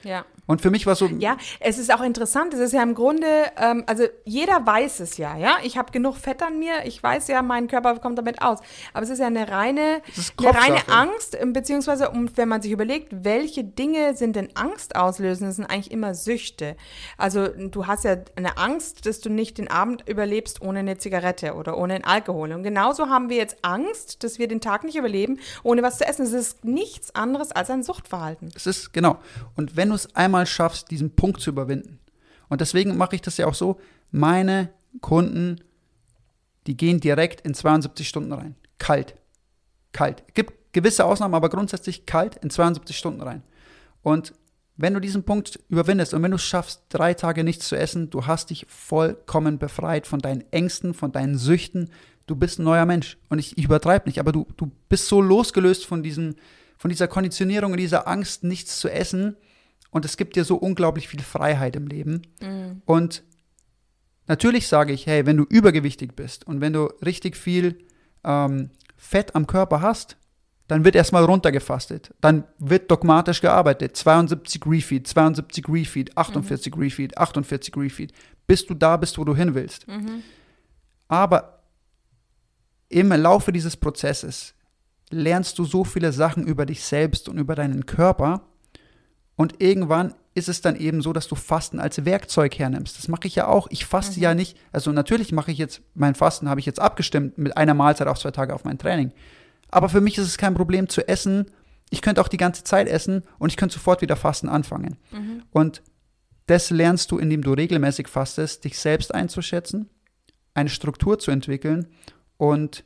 Ja. Und für mich war so. Ja, es ist auch interessant. Es ist ja im Grunde, ähm, also jeder weiß es ja, ja. Ich habe genug Fett an mir. Ich weiß ja, mein Körper kommt damit aus. Aber es ist ja eine reine, eine reine. Angst, ähm, beziehungsweise um, wenn man sich überlegt, welche Dinge sind denn Angst auslösen, das sind eigentlich immer Süchte. Also du hast ja eine Angst, dass du nicht den Abend überlebst ohne eine Zigarette oder ohne einen Alkohol. Und genauso haben wir jetzt Angst, dass wir den Tag nicht überleben, ohne was zu essen. Es ist nichts anderes als ein Suchtverhalten. Es ist, genau. Und wenn du es einmal schaffst, diesen Punkt zu überwinden, und deswegen mache ich das ja auch so, meine Kunden, die gehen direkt in 72 Stunden rein. Kalt. Kalt. Gibt gewisse Ausnahmen, aber grundsätzlich kalt in 72 Stunden rein. Und wenn du diesen Punkt überwindest und wenn du es schaffst, drei Tage nichts zu essen, du hast dich vollkommen befreit von deinen Ängsten, von deinen Süchten. Du bist ein neuer Mensch. Und ich, ich übertreibe nicht, aber du, du bist so losgelöst von, diesem, von dieser Konditionierung und dieser Angst, nichts zu essen. Und es gibt dir so unglaublich viel Freiheit im Leben. Und natürlich sage ich, hey, wenn du übergewichtig bist und wenn du richtig viel ähm, Fett am Körper hast, dann wird erstmal runtergefastet. Dann wird dogmatisch gearbeitet. 72 Refeed, 72 Refeed, 48 Refeed, 48 Refeed, bis du da bist, wo du hin willst. Aber im Laufe dieses Prozesses lernst du so viele Sachen über dich selbst und über deinen Körper. Und irgendwann ist es dann eben so, dass du Fasten als Werkzeug hernimmst. Das mache ich ja auch. Ich faste ja nicht, also natürlich mache ich jetzt, mein Fasten habe ich jetzt abgestimmt mit einer Mahlzeit auf zwei Tage auf mein Training. Aber für mich ist es kein Problem zu essen. Ich könnte auch die ganze Zeit essen und ich könnte sofort wieder Fasten anfangen. Und das lernst du, indem du regelmäßig fastest, dich selbst einzuschätzen, eine Struktur zu entwickeln und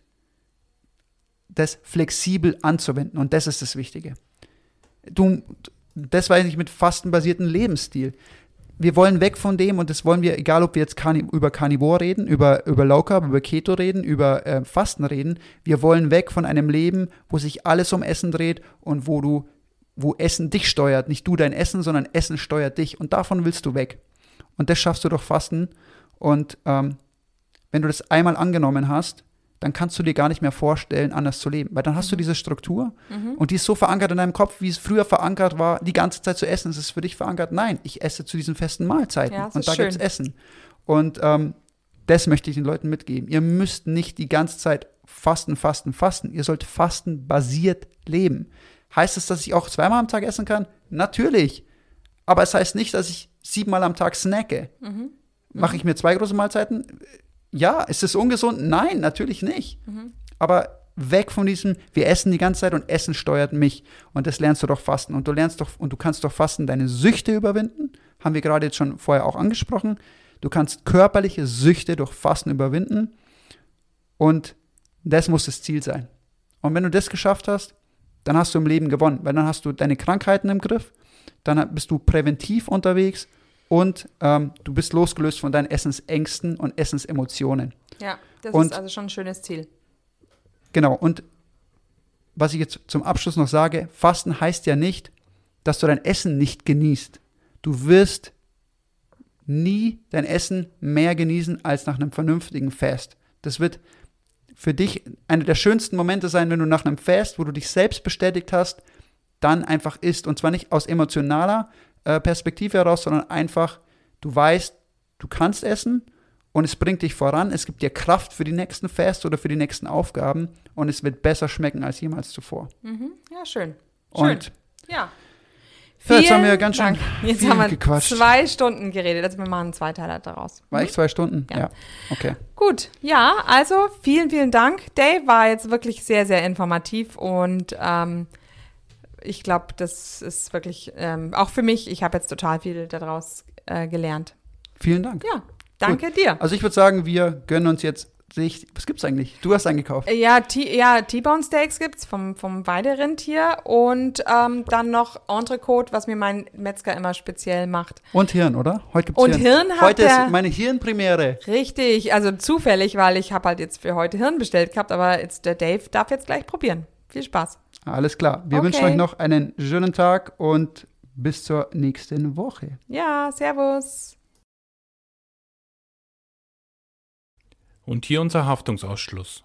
das flexibel anzuwenden. Und das ist das Wichtige. Du, das war nicht mit fastenbasierten Lebensstil. Wir wollen weg von dem und das wollen wir, egal ob wir jetzt Carni über Carnivore reden, über, über Low Carb, über Keto reden, über äh, Fasten reden. Wir wollen weg von einem Leben, wo sich alles um Essen dreht und wo du, wo Essen dich steuert. Nicht du dein Essen, sondern Essen steuert dich. Und davon willst du weg. Und das schaffst du durch Fasten. Und ähm, wenn du das einmal angenommen hast, dann kannst du dir gar nicht mehr vorstellen, anders zu leben. Weil dann hast du diese Struktur und die ist so verankert in deinem Kopf, wie es früher verankert war, die ganze Zeit zu essen. Ist es für dich verankert? Nein, ich esse zu diesen festen Mahlzeiten Ja, das und da gibt es Essen. Und ähm, das möchte ich den Leuten mitgeben. Ihr müsst nicht die ganze Zeit fasten, fasten, fasten. Ihr sollt fastenbasiert leben. Heißt es, dass ich auch zweimal am Tag essen kann? Natürlich. Aber es heißt nicht, dass ich siebenmal am Tag snacke. Mache ich mir zwei große Mahlzeiten? Ja, ist es ungesund? Nein, natürlich nicht. Aber weg von diesem, wir essen die ganze Zeit und Essen steuert mich. Und das lernst du doch fasten. Und du lernst doch, und du kannst doch fasten deine Süchte überwinden. Haben wir gerade jetzt schon vorher auch angesprochen. Du kannst körperliche Süchte durch Fasten überwinden. Und das muss das Ziel sein. Und wenn du das geschafft hast, dann hast du im Leben gewonnen, weil dann hast du deine Krankheiten im Griff, dann bist du präventiv unterwegs und ähm, du bist losgelöst von deinen Essensängsten und Essensemotionen. Ja, das Und- ist also schon ein schönes Ziel. Genau, und was ich jetzt zum Abschluss noch sage, Fasten heißt ja nicht, dass du dein Essen nicht genießt. Du wirst nie dein Essen mehr genießen als nach einem vernünftigen Fast. Das wird für dich einer der schönsten Momente sein, wenn du nach einem Fast, wo du dich selbst bestätigt hast, dann einfach isst. Und zwar nicht aus emotionaler äh, Perspektive heraus, sondern einfach, du weißt, du kannst essen und es bringt dich voran, es gibt dir Kraft für die nächsten Fast oder für die nächsten Aufgaben und es wird besser schmecken als jemals zuvor. Mhm. Ja, schön. Schön. Und ja. Ja, jetzt haben wir ganz schön. Jetzt viel haben wir gequatscht. zwei Stunden geredet. Also wir machen zwei Teile daraus. war ich zwei Stunden? Ja. ja. Okay. Gut, ja, also vielen, vielen Dank. Dave war jetzt wirklich sehr, sehr informativ und ähm, ich glaube, das ist wirklich ähm, auch für mich, ich habe jetzt total viel daraus äh, gelernt. Vielen Dank. Ja, danke dir. Also ich würde sagen, wir gönnen uns jetzt sich. Was gibt's eigentlich? Du hast eingekauft. Ja, T ja T-Bone Steaks gibt's vom, vom Weiderind-Tier und ähm, dann noch Entrecote, was mir mein Metzger immer speziell macht. Und Hirn, oder? Heute gibt's Und Hirn hat Heute ist meine Hirnpremiere. Richtig, also zufällig, weil ich habe halt jetzt für heute Hirn bestellt gehabt, aber jetzt der Dave darf jetzt gleich probieren. Viel Spaß. Alles klar. Wir Okay. wünschen euch noch einen schönen Tag und bis zur nächsten Woche. Ja, servus. Und hier unser Haftungsausschluss.